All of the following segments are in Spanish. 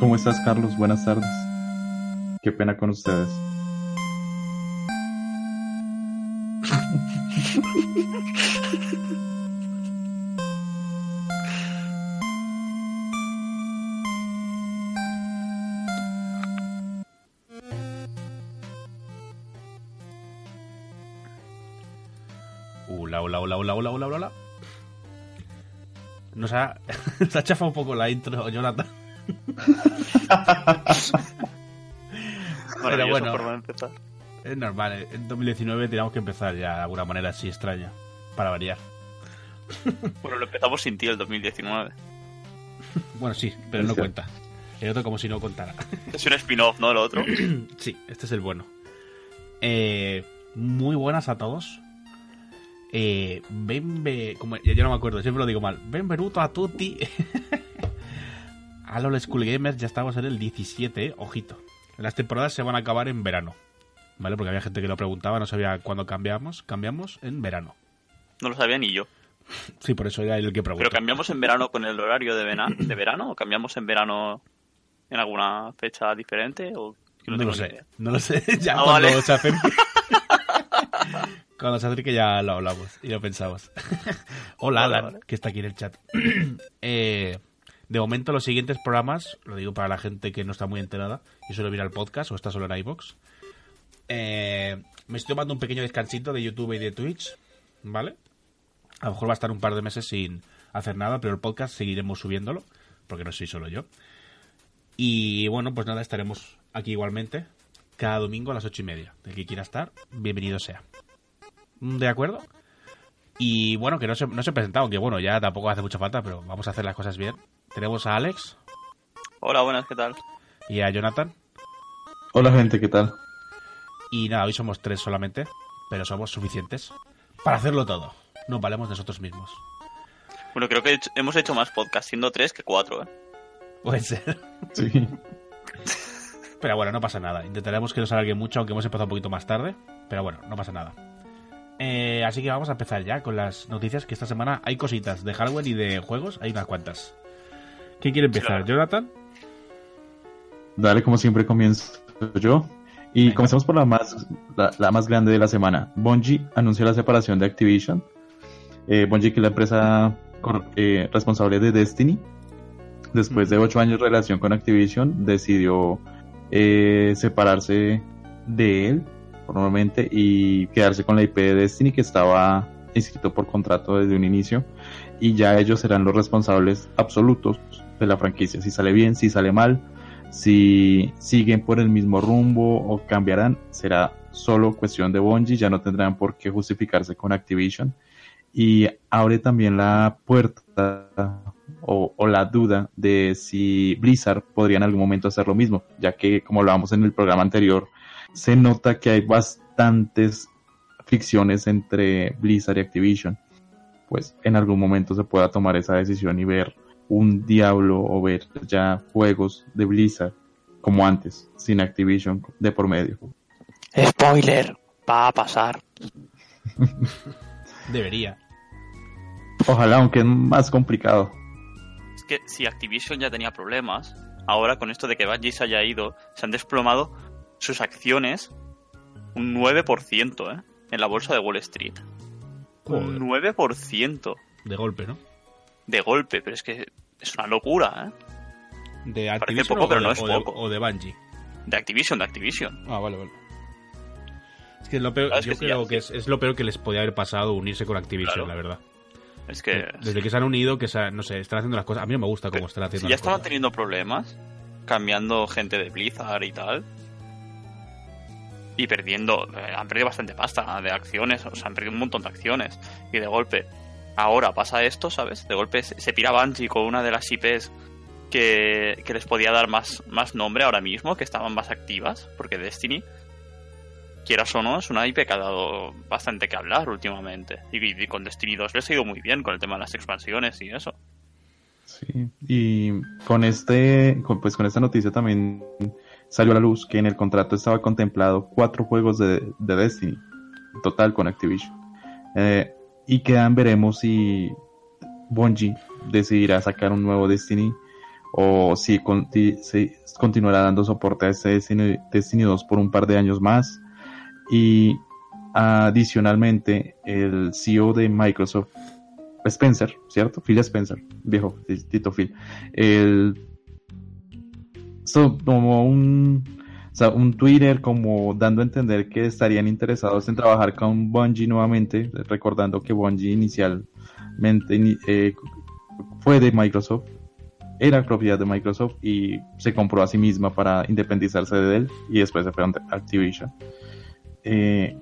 ¿Cómo estás, Carlos? Buenas tardes. Qué pena con ustedes. Hola, hola, hola, hola, hola, hola, hola. Nos ha, nos ha un poco la intro, Jonathan. Pero bueno. forma de empezar. Es normal, eh. en 2019 teníamos que empezar ya de alguna manera así extraña, para variar. Bueno, lo empezamos sin ti el 2019. Bueno, sí, pero no cuenta. El otro como si no contara. Es un spin-off, ¿no? Lo otro. Sí, este es el bueno. Eh, muy buenas a todos. Eh, benve, como ya, ya no me acuerdo, siempre lo digo mal. Benvenuto a tutti. A los School Gamers ya estamos en el 17, eh, ojito. Las temporadas se van a acabar en verano. ¿Vale? Porque había gente que lo preguntaba, no sabía cuándo cambiamos. Cambiamos en verano. No lo sabía ni yo. Sí, por eso era el que preguntó. Pero cambiamos en verano con el horario de, vena- de verano o cambiamos en verano en alguna fecha diferente o No, lo sé, idea. no lo sé. Ya Ah, cuando vale. se acerque. cuando se acerque ya lo hablamos y lo pensamos. Hola, Vale, Alan, vale. que está aquí en el chat. Eh, de momento, los siguientes programas, lo digo para la gente que no está muy enterada y solo mira el podcast o está solo en iBox. Eh, me estoy tomando un pequeño descansito de YouTube y de Twitch, ¿vale? A lo mejor va a estar un par de meses sin hacer nada, pero el podcast seguiremos subiéndolo, porque no soy solo yo. Y bueno, pues nada, estaremos aquí igualmente cada domingo a las ocho y media. El que quiera estar, bienvenido sea. ¿De acuerdo? Y bueno, que no se, no se presentado, que bueno, ya tampoco hace mucha falta, pero vamos a hacer las cosas bien. Tenemos a Alex Hola, buenas, ¿qué tal? y a Jonathan. Hola, gente, ¿qué tal? Y nada, hoy somos tres solamente, pero somos suficientes para hacerlo todo. Nos valemos nosotros mismos. Bueno, creo que hemos hecho más podcast siendo tres que cuatro, ¿eh? Puede ser. Sí. Pero bueno, no pasa nada. Intentaremos que no se alargue mucho, aunque hemos empezado un poquito más tarde. Pero bueno, no pasa nada. Eh, así que vamos a empezar ya con las noticias, que esta semana hay cositas de hardware y de juegos, hay unas cuantas. ¿Quién quiere empezar? Claro. ¿Jonathan? Dale, como siempre, comienzo yo. Y Venga. comencemos por la más, la, la más grande de la semana. Bungie anunció la separación de Activision. Eh, Bungie, que es la empresa eh, responsable de Destiny, después de ocho años de relación con Activision, decidió eh, separarse de él formalmente y quedarse con la IP de Destiny que estaba inscrito por contrato desde un inicio y ya ellos serán los responsables absolutos de la franquicia. Si sale bien, si sale mal, si siguen por el mismo rumbo o cambiarán, será solo cuestión de Bungie, ya no tendrán por qué justificarse con Activision. Y abre también la puerta o, o la duda de si Blizzard podría en algún momento hacer lo mismo, ya que como hablábamos en el programa anterior, se nota que hay bastantes fricciones entre Blizzard y Activision. Pues en algún momento se pueda tomar esa decisión y ver un Diablo o ver ya juegos de Blizzard como antes, sin Activision de por medio. Spoiler, va a pasar. Debería. Ojalá, aunque es más complicado. Es que si Activision ya tenía problemas, ahora con esto de que Bungie se haya ido, se han desplomado sus acciones un 9%, ¿eh? En la bolsa de Wall Street. Un Joder, 9% de golpe, ¿no? de golpe, pero es que es una locura, ¿eh? De Parece Activision poco, o, pero de- no es o de- poco. o de Bungie. De Activision, de Activision. Ah, vale, vale. Es que lo peor, Claro, es yo que creo ya- que es, es lo peor que les podía haber pasado unirse con Activision, Claro. la verdad. Es que Desde que se han unido, que se, ha- no sé, están haciendo las cosas. A mí no me gusta cómo están si haciendo ya las estaban cosas. teniendo problemas, cambiando gente de Blizzard y tal. Y perdiendo, eh, han perdido bastante pasta de acciones, o sea, han perdido un montón de acciones. Y de golpe, ahora pasa esto, ¿sabes? De golpe se, pira Bungie con una de las IPs que, que les podía dar más, más nombre ahora mismo, que estaban más activas, porque Destiny, quieras o no, es una IP que ha dado bastante que hablar últimamente. Y, con Destiny 2 les ha ido muy bien con el tema de las expansiones y eso. Sí, y con este, con- pues con esta noticia también salió a la luz que en el contrato estaba contemplado cuatro juegos de, de Destiny, total con Activision. Eh, y quedan, veremos si Bungie decidirá sacar un nuevo Destiny o si, conti- si continuará dando soporte a este Destiny, Destiny 2 por un par de años más. Y adicionalmente, el CEO de Microsoft Spencer, ¿cierto? Phil Spencer, viejo Tito Phil. So- como un, un Twitter como dando a entender que estarían interesados en trabajar con Bungie nuevamente, recordando que Bungie inicialmente ini- eh, fue de Microsoft, era propiedad de Microsoft y se compró a sí misma para independizarse de él y después se fue a Activision. Eh,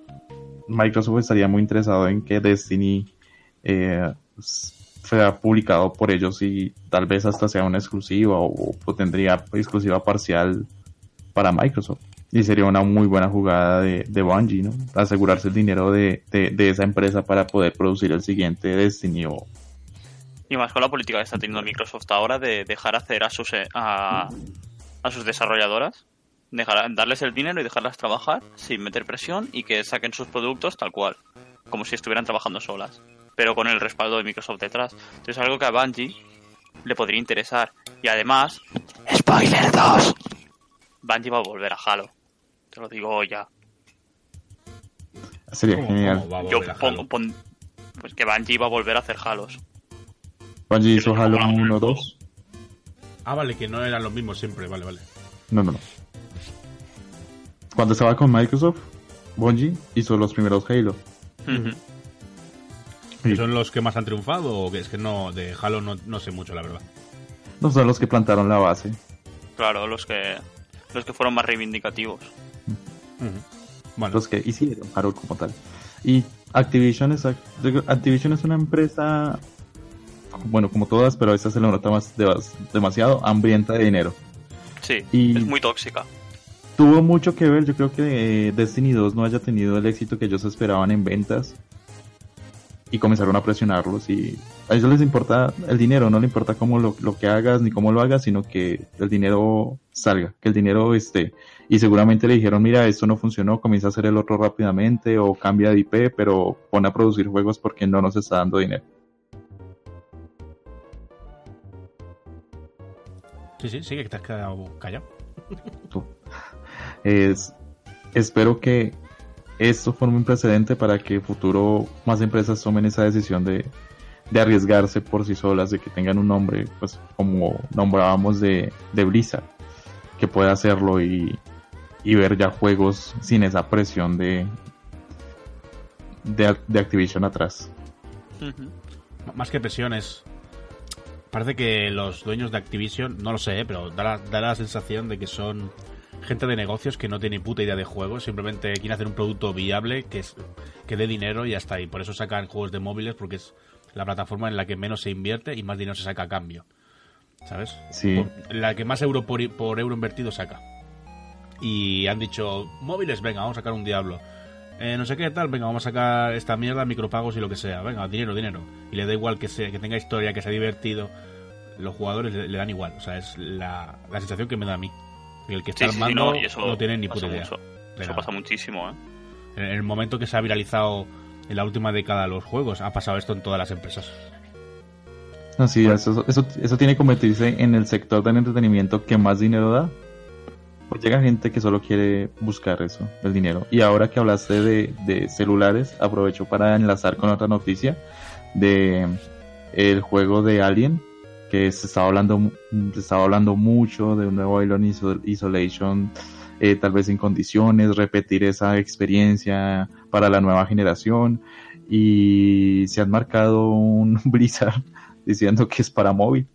Microsoft estaría muy interesado en que Destiny eh, sea publicado por ellos y tal vez hasta sea una exclusiva o tendría exclusiva parcial para Microsoft. Y sería una muy buena jugada de, de Bungie, ¿no? Asegurarse el dinero de, de, de esa empresa para poder producir el siguiente Destiny. Y más con la política que está teniendo Microsoft ahora de dejar hacer a sus, eh, a, a sus desarrolladoras, dejar, darles el dinero y dejarlas trabajar sin meter presión y que saquen sus productos tal cual, como si estuvieran trabajando solas, pero con el respaldo de Microsoft detrás. Entonces algo que a Bungie le podría interesar. Y además, ¡Spoiler 2! Bungie va a volver a Halo. Te lo digo ya. Sería ¿Cómo- genial. cómo va a Yo a pongo, pon- pues que Bungie va a volver a hacer Halos. Bungie hizo Halo no, no, 1, 2. Ah, vale, que no eran los mismos siempre, vale, vale. No, no, no. Cuando estaba con Microsoft, Bungie hizo los primeros Halo. Sí. ¿Que ¿Son los que más han triunfado o que es que no, de Halo no, no sé mucho, la verdad? No son los que plantaron la base. Claro, los que los que fueron más reivindicativos. Bueno, los que hicieron Halo como tal. Y Activision es, Activision es una empresa, bueno, como todas, pero esta se le nota más, de- demasiado hambrienta de dinero. Sí, Y- es muy tóxica. Tuvo mucho que ver, yo creo que eh, Destiny 2 no haya tenido el éxito que ellos esperaban en ventas. Y comenzaron a presionarlos y a ellos les importa el dinero, no le importa cómo lo, lo que hagas ni cómo lo hagas, sino que el dinero salga, que el dinero esté. Y seguramente le dijeron, mira, esto no funcionó, comienza a hacer el otro rápidamente o cambia de IP, pero pone a producir juegos porque no nos está dando dinero. sí, sí, sí, que te has quedado callado. tú. Es, espero que esto forme un precedente para que futuro más empresas tomen esa decisión de, de arriesgarse por sí solas, de que tengan un nombre, pues como nombrábamos de, de Blizzard, que pueda hacerlo y, y ver ya juegos sin esa presión de, de, Activision atrás. Más que presiones. Parece que los dueños de Activision, no lo sé, ¿eh? pero da da la sensación de que son gente de negocios que no tiene puta idea de juegos, simplemente quieren hacer un producto viable que, es, que dé dinero y ya está. Y por eso sacan juegos de móviles porque es la plataforma en la que menos se invierte y más dinero se saca a cambio. ¿Sabes? Sí. Por- la que más euro por, por euro invertido saca. Y han dicho, móviles, venga, vamos a sacar un diablo. Eh, no sé qué tal, venga, vamos a sacar esta mierda, micropagos y lo que sea. Venga, dinero, dinero. Y le da igual que, sea, que tenga historia, que sea divertido. Los jugadores le, le dan igual. O sea, es la, la sensación que me da a mí. Y el que está Sí, sí, sí, armando no, y eso no tiene ni pasa puta idea. mucho. de Eso pasa muchísimo, ¿eh? En el momento que se ha viralizado en la última década los juegos, ha pasado esto en todas las empresas. Así, eso, eso, eso tiene que convertirse en el sector del entretenimiento que más dinero da. Pues llega gente que solo quiere buscar eso, el dinero. Y ahora que hablaste de, de celulares, aprovecho para enlazar con otra noticia de el juego de Alien, que se estaba hablando, se estaba hablando mucho de un nuevo Iso- Isolation, eh, tal vez en condiciones, repetir esa experiencia para la nueva generación. Y se han marcado un Blizzard diciendo que es para móvil.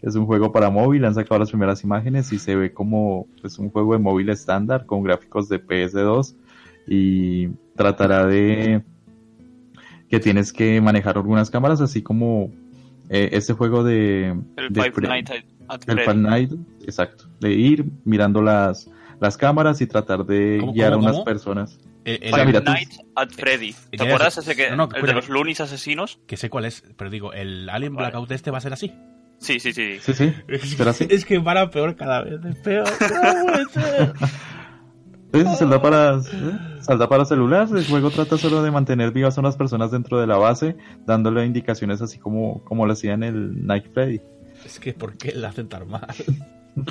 Es un juego para móvil, han sacado las primeras imágenes y se ve como es un juego de móvil estándar con gráficos de PS2 y tratará de que tienes que manejar algunas cámaras, así como eh, este juego de... El de Five Nights at el Freddy. Five Nights, exacto, de ir mirando las, las cámaras y tratar de ¿Cómo, guiar cómo, a unas cómo? personas. El- el- Five Nights at Freddy. ¿Te Ya, acuerdas ese que, no, no, el de los Loonies asesinos? que sé cuál es, pero digo, el Alien Vale. Blackout este va a ser así. Sí, sí, sí. Sí, sí, Es, así. es que para peor cada vez, es peor. ¿Cómo puede ser? Salda para, ¿eh? salda para celular. El juego trata solo de mantener vivas a unas personas dentro de la base, dándole indicaciones así como, como lo hacía en el Night Freddy. Es que, ¿por qué la hacen tan mal?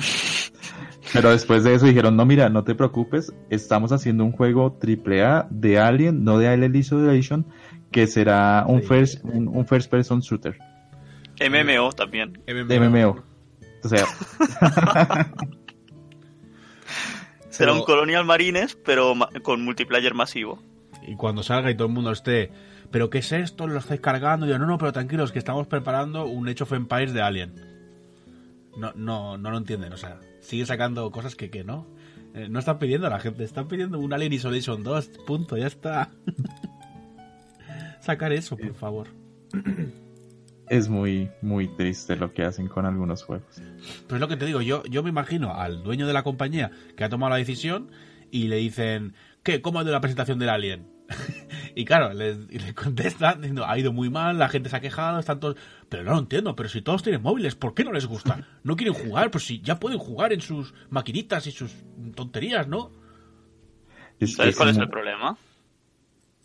Pero después de eso dijeron, no, mira, no te preocupes, estamos haciendo un juego AAA de Alien, no de Alien Isolation, que será un Sí. first, un, un first person shooter, MMO también. MMO. O sea, Será Pero- un Colonial Marines, pero ma- con multiplayer masivo. Y cuando salga y todo el mundo esté, ¿pero qué es esto? ¿Lo estáis cargando? Y yo, no, no, pero tranquilos, que estamos preparando un Age of Empires de Alien. No, no, no lo entienden, o sea, siguen sacando cosas que, que no. Eh, no están pidiendo a la gente, están pidiendo un Alien Isolation 2, punto, ya está. Sacar eso, por favor. es muy, muy triste lo que hacen con algunos juegos. Pues lo que te digo, yo, yo me imagino al dueño de la compañía que ha tomado la decisión y le dicen, ¿qué? ¿Cómo ha ido la presentación del Alien? y claro, le, y le contestan diciendo, ha ido muy mal, la gente se ha quejado, están todos... Pero no lo entiendo, pero si todos tienen móviles, ¿por qué no les gusta? No quieren jugar, pues si ya pueden jugar en sus maquinitas y sus tonterías, ¿no? Es- ¿Sabes es cuál es el problema?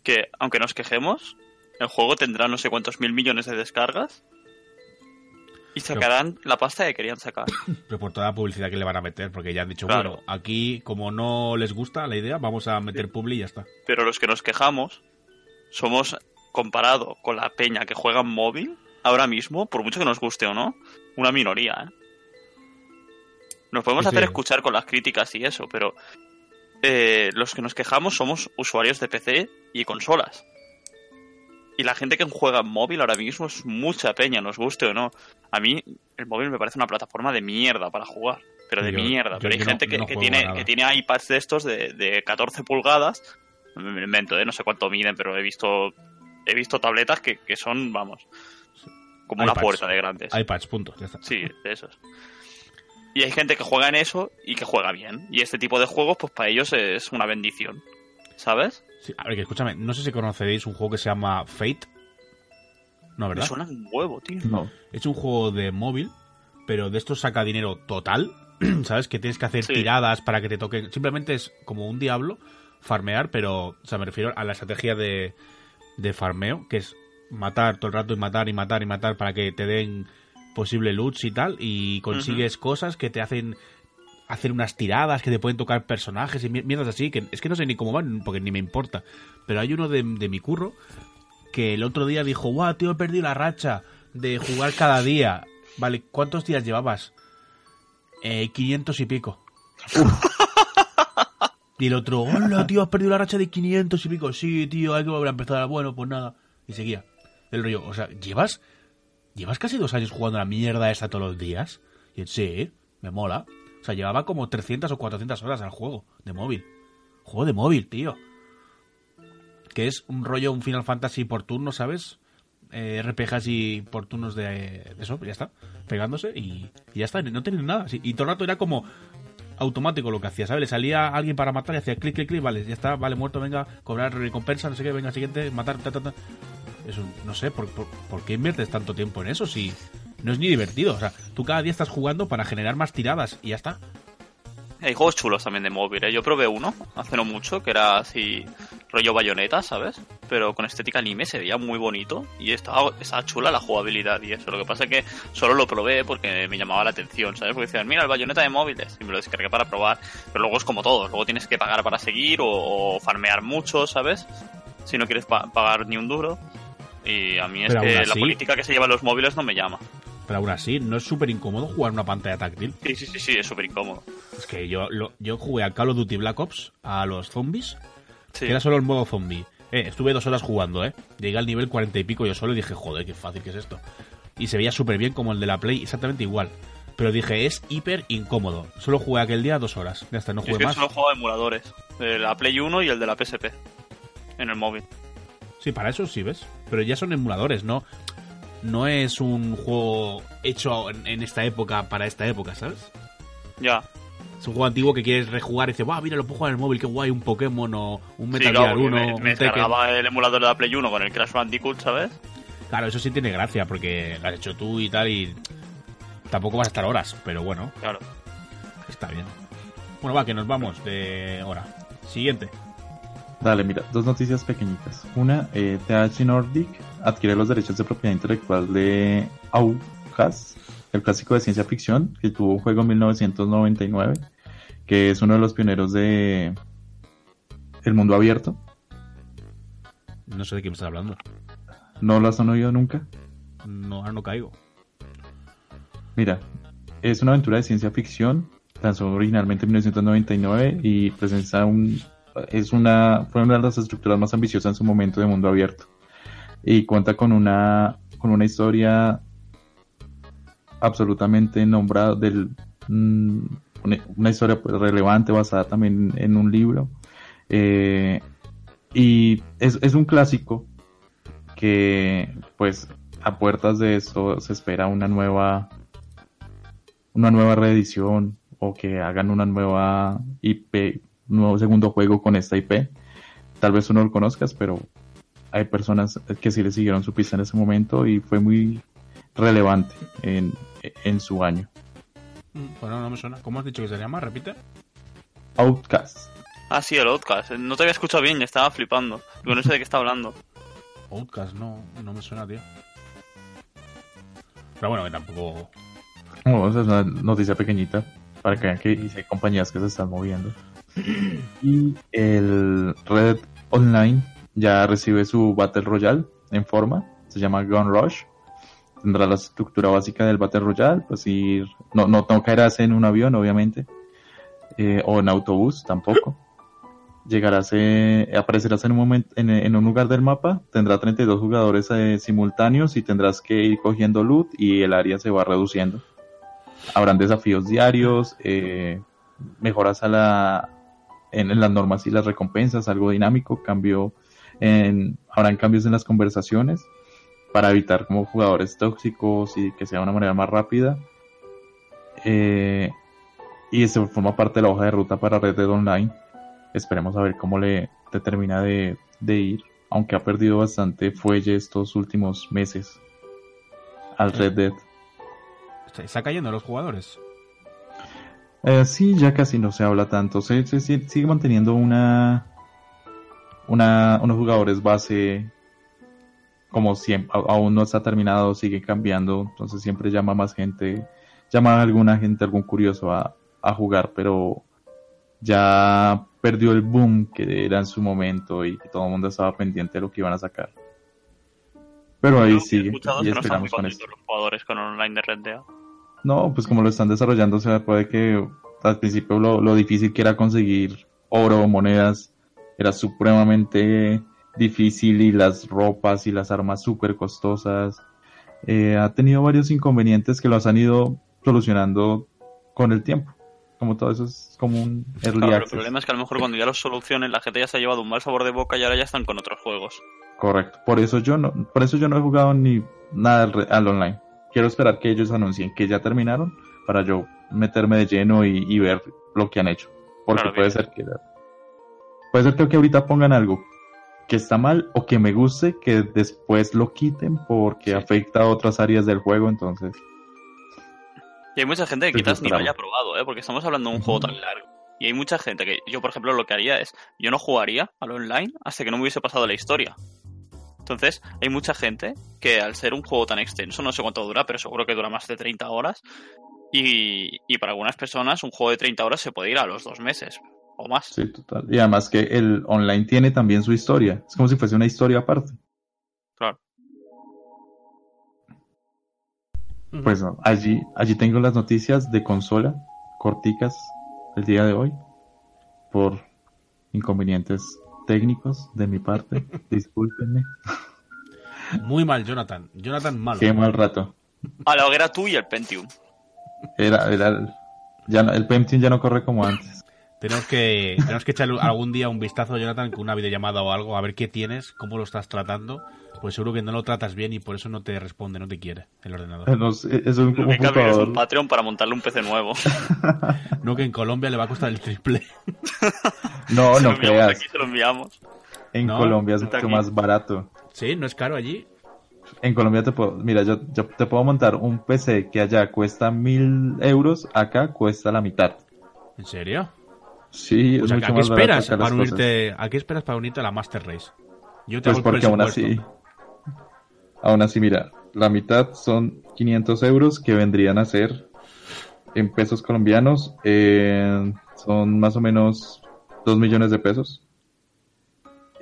Que aunque nos quejemos, el juego tendrá no sé cuántos mil millones de descargas y sacarán la pasta que querían sacar. Pero por toda la publicidad que le van a meter, porque ya han dicho, Claro. bueno, aquí como no les gusta la idea, vamos a meter publi y ya está. Pero los que nos quejamos somos, comparado con la peña que juega en móvil, ahora mismo, por mucho que nos guste o no, una minoría, ¿eh? Nos podemos Sí, hacer sí. escuchar con las críticas y eso, pero eh, los que nos quejamos somos usuarios de PC y consolas. Y la gente que juega en móvil ahora mismo es mucha peña, nos guste o no. A mí el móvil me parece una plataforma de mierda para jugar, pero de Yo- mierda. yo- pero hay no- gente que, no tiene, nada. que tiene iPads de estos de, de 14 pulgadas. Me invento, ¿eh? no sé cuánto miden, pero he visto he visto tabletas que, que son, vamos, como una iPads. puerta de grandes. iPads, punto, ya está. Sí, de esos. Y hay gente que juega en eso y que juega bien. Y este tipo de juegos, pues para ellos es una bendición. ¿Sabes? Sí, a ver, que escúchame, no sé si conoceréis un juego que se llama Fate. No, Me ¿verdad? suena un huevo, tío. No, Es un juego de móvil, pero de esto saca dinero total. ¿Sabes? Que tienes que hacer Sí. tiradas para que te toquen. Simplemente es como un diablo, farmear, pero. O sea, me refiero a la estrategia de, de farmeo, que es matar todo el rato y matar y matar y matar para que te den posible loots y tal. Y consigues cosas que te hacen hacer unas tiradas que te pueden tocar personajes y mier- mierdas así, que es que no sé ni cómo van, porque ni me importa. Pero hay uno de, mi curro que el otro día dijo, guau, tío, he perdido la racha de jugar cada día. Vale, ¿cuántos días llevabas? Eh, 500 y pico. y el otro, hola, tío, has perdido la racha de 500 y pico. Sí, tío, hay que volver a empezar. Bueno, pues nada. Y seguía. El rollo, o sea, ¿llevas ¿Llevas casi dos años jugando la mierda esta todos los días? Y él, sí, me mola. Sea, llevaba como 300 o 400 horas al juego de móvil. Juego de móvil, tío. Que es un rollo, un Final Fantasy por turnos, ¿sabes? Eh, RPGs y por turnos de, eso, ya está. Pegándose y, ya está, no tiene nada. Sí, Y todo rato era como automático lo que hacía, ¿sabes? Le salía alguien para matar y hacía clic, clic, clic, vale, ya está, vale, muerto, venga, cobrar recompensa, no sé qué, venga, siguiente, matar, ta, ta, ta. Eso, no sé, ¿por, por, por qué inviertes tanto tiempo en eso si no es ni divertido? O sea, tú cada día estás jugando para generar más tiradas y ya está. Hay juegos chulos también de móvil, ¿eh? Yo probé uno hace no mucho, que era así rollo bayoneta, ¿sabes? Pero con estética anime se veía muy bonito y estaba, estaba chula la jugabilidad y eso. Lo que pasa es que solo lo probé porque me llamaba la atención, ¿sabes? Porque decían, mira, el bayoneta de móviles y me lo descargué para probar. Pero luego es como todo, luego tienes que pagar para seguir o, o farmear mucho, ¿sabes? Si no quieres pa- pagar ni un duro. Y a mí es que la política que se lleva en los móviles no me llama. Pero aún así, ¿no es súper incómodo jugar una pantalla táctil? Sí, sí, sí, sí, es súper incómodo. Es que yo, lo- yo jugué a Call of Duty Black Ops, a los zombies, Sí. que era solo el modo zombie. Eh, estuve dos horas jugando, ¿eh? Llegué al nivel cuarenta y pico yo solo y dije, joder, qué fácil que es esto. y se veía súper bien como el de la Play, exactamente igual. Pero dije, es hiper incómodo. Solo jugué aquel día dos horas. Ya está, no jugué es que más. solo juego emuladores. De la Play 1 y el de la PSP. En el móvil. Sí, para eso sí, ¿ves? Pero ya son emuladores, ¿no? No es un juego hecho en, en esta época para esta época, ¿sabes? Ya. Es un juego antiguo que quieres rejugar y dices, ¡guau, mira, lo puedo jugar en el móvil, qué guay! Un Pokémon o un Sí, Metal claro, Gear porque 1, me, me descargaba el emulador de la Play 1 con el Crash Bandicoot, ¿sabes? Claro, eso sí tiene gracia porque lo has hecho tú y tal y tampoco vas a estar horas, pero bueno, Claro. está bien. Bueno, va, que nos vamos de hora. Siguiente. Dale, mira, dos noticias pequeñitas. Una, eh, THQ Nordic adquiere los derechos de propiedad intelectual de Outlast, el clásico de ciencia ficción, que tuvo un juego en 1999, que es uno de los pioneros de el mundo abierto. No sé de qué me estás hablando. ¿No lo has oído nunca? No, ahora no caigo. Mira, es una aventura de ciencia ficción, lanzó originalmente en 1999 y presenta un es una fue una de las estructuras más ambiciosas en su momento de mundo abierto. Y cuenta con una con una historia absolutamente nombrada del mm, una, historia pues, relevante basada también en un libro. Eh, y es, es un clásico que pues a puertas de esto se espera una nueva una nueva reedición o que hagan una nueva IP, nuevo segundo juego con esta IP. Tal vez tú no lo conozcas, pero hay personas que sí le siguieron su pista en ese momento y fue muy relevante en, en su año. Mm, Bueno, no me suena. ¿Cómo has dicho que se llama? Repite. Outcast. Ah, sí, el Outcast. No te había escuchado bien, ya estaba flipando. Digo, no sé de qué está hablando. Outcast, no, no me suena, tío. Pero bueno, que tampoco. No, esa es una noticia pequeñita para que vean que hay compañías que se están moviendo. Y el Red Online ya recibe su Battle Royale en forma, se llama Gun Rush. Tendrá la estructura básica del Battle Royale, pues ir, no, no, caerás en un avión, obviamente, eh, o en autobús tampoco. Llegarás, eh, aparecerás en un momento, en, en un lugar del mapa, tendrá 32 jugadores eh, simultáneos y tendrás que ir cogiendo loot y el área se va reduciendo. Habrán desafíos diarios, eh, mejoras a la, en, las normas y las recompensas, algo dinámico, cambio en, habrán cambios en las conversaciones para evitar como jugadores tóxicos y que sea de una manera más rápida. Eh, y eso forma parte de la hoja de ruta para Red Dead Online. Esperemos a ver cómo le, le termina de, de ir, aunque ha perdido bastante fuelle estos últimos meses al Red Dead. ¿Está, está cayendo los jugadores? Eh, sí, ya casi no se habla tanto. Se, se- se- sigue manteniendo una, una, unos jugadores base como siempre, aún no está terminado, sigue cambiando, entonces siempre llama más gente, llama a alguna gente, algún curioso a, a jugar, pero ya perdió el boom que era en su momento y que todo el mundo estaba pendiente de lo que iban a sacar. Pero ahí sigue y esperamos con esto. contentos los jugadores con el online de Red Dead. No, pues como lo están desarrollando, se puede que al principio lo, lo difícil que era conseguir oro o monedas era supremamente difícil y las ropas y las armas súper costosas. Eh, ha tenido varios inconvenientes que los han ido solucionando con el tiempo. Como todo eso es como un early Claro, el problema es que a lo mejor cuando ya los solucionen la gente ya se ha llevado un mal sabor de boca y ahora ya están con otros juegos. Correcto. Por eso yo no, por eso yo no he jugado ni nada al online. Quiero esperar que ellos anuncien que ya terminaron para yo meterme de lleno y, y ver lo que han hecho. Porque Claro, puede ser que puede ser que ahorita pongan algo que está mal o que me guste que después lo quiten porque Sí. afecta a otras áreas del juego. Entonces, Y hay mucha gente que quizás ni lo haya probado, ¿eh? Porque estamos hablando de un juego tan largo. Y hay mucha gente que yo, por ejemplo, lo que haría es, yo no jugaría al online hasta que no me hubiese pasado la historia. Entonces, hay mucha gente que al ser un juego tan extenso, no sé cuánto dura, pero seguro que dura más de 30 horas. Y, y para algunas personas un juego de 30 horas se puede ir a los dos meses o más. sí, total. Y además que el online tiene también su historia. Es como si fuese una historia aparte. Claro. Pues no, allí, allí tengo las noticias de consola corticas del día de hoy por inconvenientes técnicos de mi parte. Discúlpenme. Muy mal, Jonathan. Jonathan malo. Qué mal rato. A la hoguera tú y el Pentium. Era, era el, ya no- el Pentium ya no corre como antes. Tenemos que, tenemos que echarle algún día un vistazo, Jonathan, con una videollamada o algo, a ver qué tienes, cómo lo estás tratando. Pues seguro que no lo tratas bien y por eso no te responde, no te quiere el ordenador. No es un Lo que es un. Patreon para montarle un PC nuevo. No que en Colombia le va a costar el triple. No, Se lo no enviamos creas. Aquí se lo enviamos. En No, Colombia es mucho aquí. más barato. ¿Sí? ¿No es caro allí? En Colombia te puedo, mira, yo, yo te puedo montar un PC que allá cuesta mil euros, acá cuesta la mitad. ¿En serio? Sí, Pues es ¿a, mucho a qué más esperas para unirte, ¿A qué esperas para unirte a la Master Race? Yo te Pues porque aún así, aún así, mira, la mitad son 500 euros que vendrían a ser en pesos colombianos, eh, son más o menos 2 millones de pesos.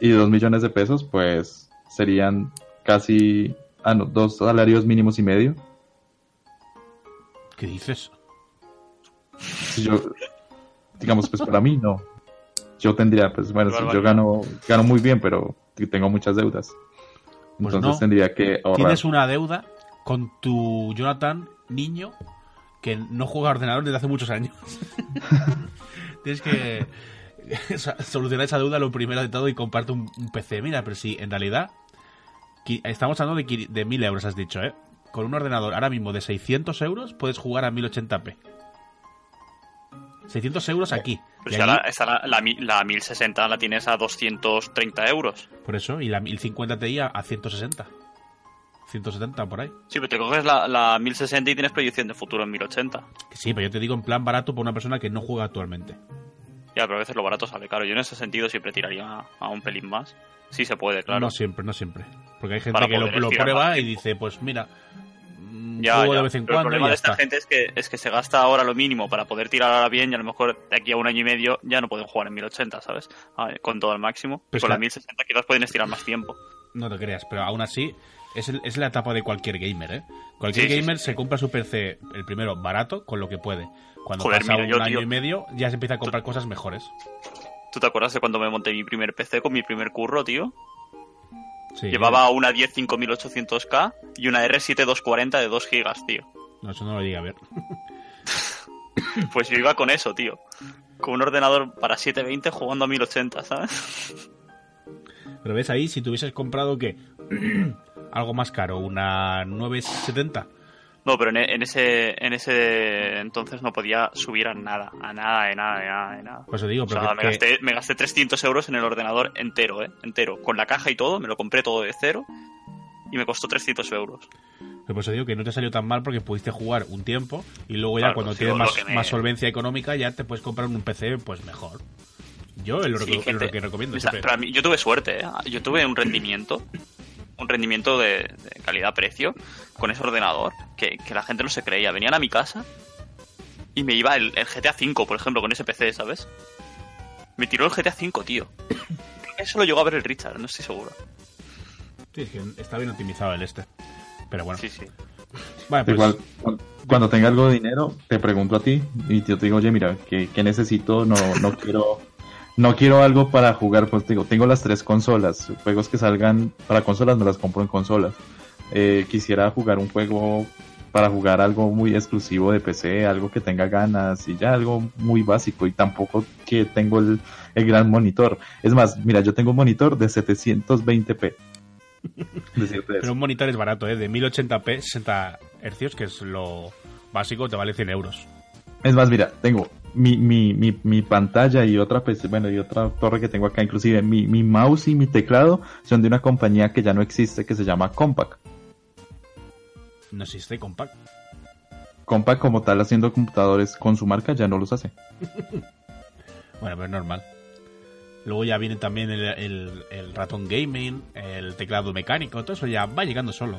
Y 2 millones de pesos, pues serían casi, ah, no, dos salarios mínimos y medio. ¿Qué dices? Yo, digamos, pues para mí no. Yo tendría, pues bueno, yo gano, gano muy bien, pero tengo muchas deudas. Pues Entonces no. tendría que ahorrar. Tienes una deuda con tu Jonathan niño que no juega a ordenador desde hace muchos años. Tienes que so- solucionar esa deuda lo primero de todo y comprarte un, un PC. Mira, pero si en realidad estamos hablando de, de 1000 euros, has dicho, ¿eh? Con un ordenador ahora mismo de 600 euros puedes jugar a 1080p. 600 euros aquí. Si allí- la, la, mi- la 1060 la tienes a 230 euros. por eso, y la 1050 Ti a, a 160. 170 por ahí. Sí, pero te coges la, la 1060 y tienes proyección de futuro en 1080. Que sí, pero yo te digo en plan barato por una persona que no juega actualmente. Ya, pero a veces lo barato sale caro. Yo en ese sentido siempre tiraría a un pelín más. Sí se puede, claro. No siempre, no siempre. Porque hay gente Para que lo, lo prueba y dice, pues mira, Ya, juego ya. de vez en Pero el y problema ya de esta está. gente es que, es que se gasta ahora lo mínimo para poder tirar ahora bien y a lo mejor de aquí a un año y medio ya no pueden jugar en 1080, ¿sabes? Con todo el máximo. Pues con la claro. 1060 quizás pueden estirar más tiempo. No te creas, pero aún así es, el- es la etapa de cualquier gamer, ¿eh? Cualquier Sí, gamer sí, se compra su PC, el primero, barato, con lo que puede. Cuando Joder, pasa mira, un yo, año tío- y medio, ya se empieza a comprar cosas mejores. ¿Tú te acuerdas de cuando me monté mi primer PC con mi primer curro, tío? Sí. Llevaba una 10 5800K y una R7 240 de 2 GB, tío. No, eso no lo llegué a ver. Pues yo iba con eso, tío. Con un ordenador para 720 jugando a 1080, ¿sabes? Pero ves ahí, si te hubieses comprado, ¿qué? Algo más caro, una 970. No, pero en, en ese en ese entonces no podía subir a nada, a nada, de nada, de nada, de nada. Pues te digo, O pero sea, que- me gasté, me gasté 300 euros en el ordenador entero, ¿eh? Entero. Con la caja y todo, me lo compré todo de cero y me costó 300 euros. Pero por eso digo que no te salió tan mal porque pudiste jugar un tiempo y luego ya Claro, cuando tienes más, que me- más solvencia económica ya te puedes comprar un PC pues mejor. Yo es lo, Sí, que- gente, lo que recomiendo o sea, siempre. pero a mí- yo tuve suerte, ¿eh? Yo tuve un rendimiento, un rendimiento de, de calidad-precio con ese ordenador que, que la gente no se creía. Venían a mi casa y me iba el, el GTA V, por ejemplo, con ese PC, ¿sabes? Me tiró el GTA V, tío. Creo que Eso lo llegó a ver el Richard, no estoy seguro. Sí, es que está bien optimizado el este. Pero bueno. Sí, sí. Vale, pues, Igual, cu- cuando tenga algo de dinero, te pregunto a ti y yo te digo, oye, mira, ¿qué, qué necesito? No, no quiero no quiero algo para jugar, pues digo, tengo las tres consolas, juegos que salgan para consolas me las compro en consolas. Eh, quisiera jugar un juego para jugar algo muy exclusivo de PC, algo que tenga ganas y ya algo muy básico y tampoco que tengo el, el gran monitor. Es más, mira, yo tengo un monitor de 720p. Decirte eso. pero un monitor es barato, ¿eh? De 1080p, 60 Hz, que es lo básico, te vale 100 euros. Es más, mira, tengo mi, mi, mi, mi pantalla y otra PC, bueno, y otra torre que tengo acá, inclusive mi, mi mouse y mi teclado son de una compañía que ya no existe, que se llama Compaq. No existe compact. Compaq como tal haciendo computadores con su marca ya no los hace. Bueno, pero es normal. Luego ya viene también el, el- el ratón gaming, el teclado mecánico, todo eso ya va llegando solo.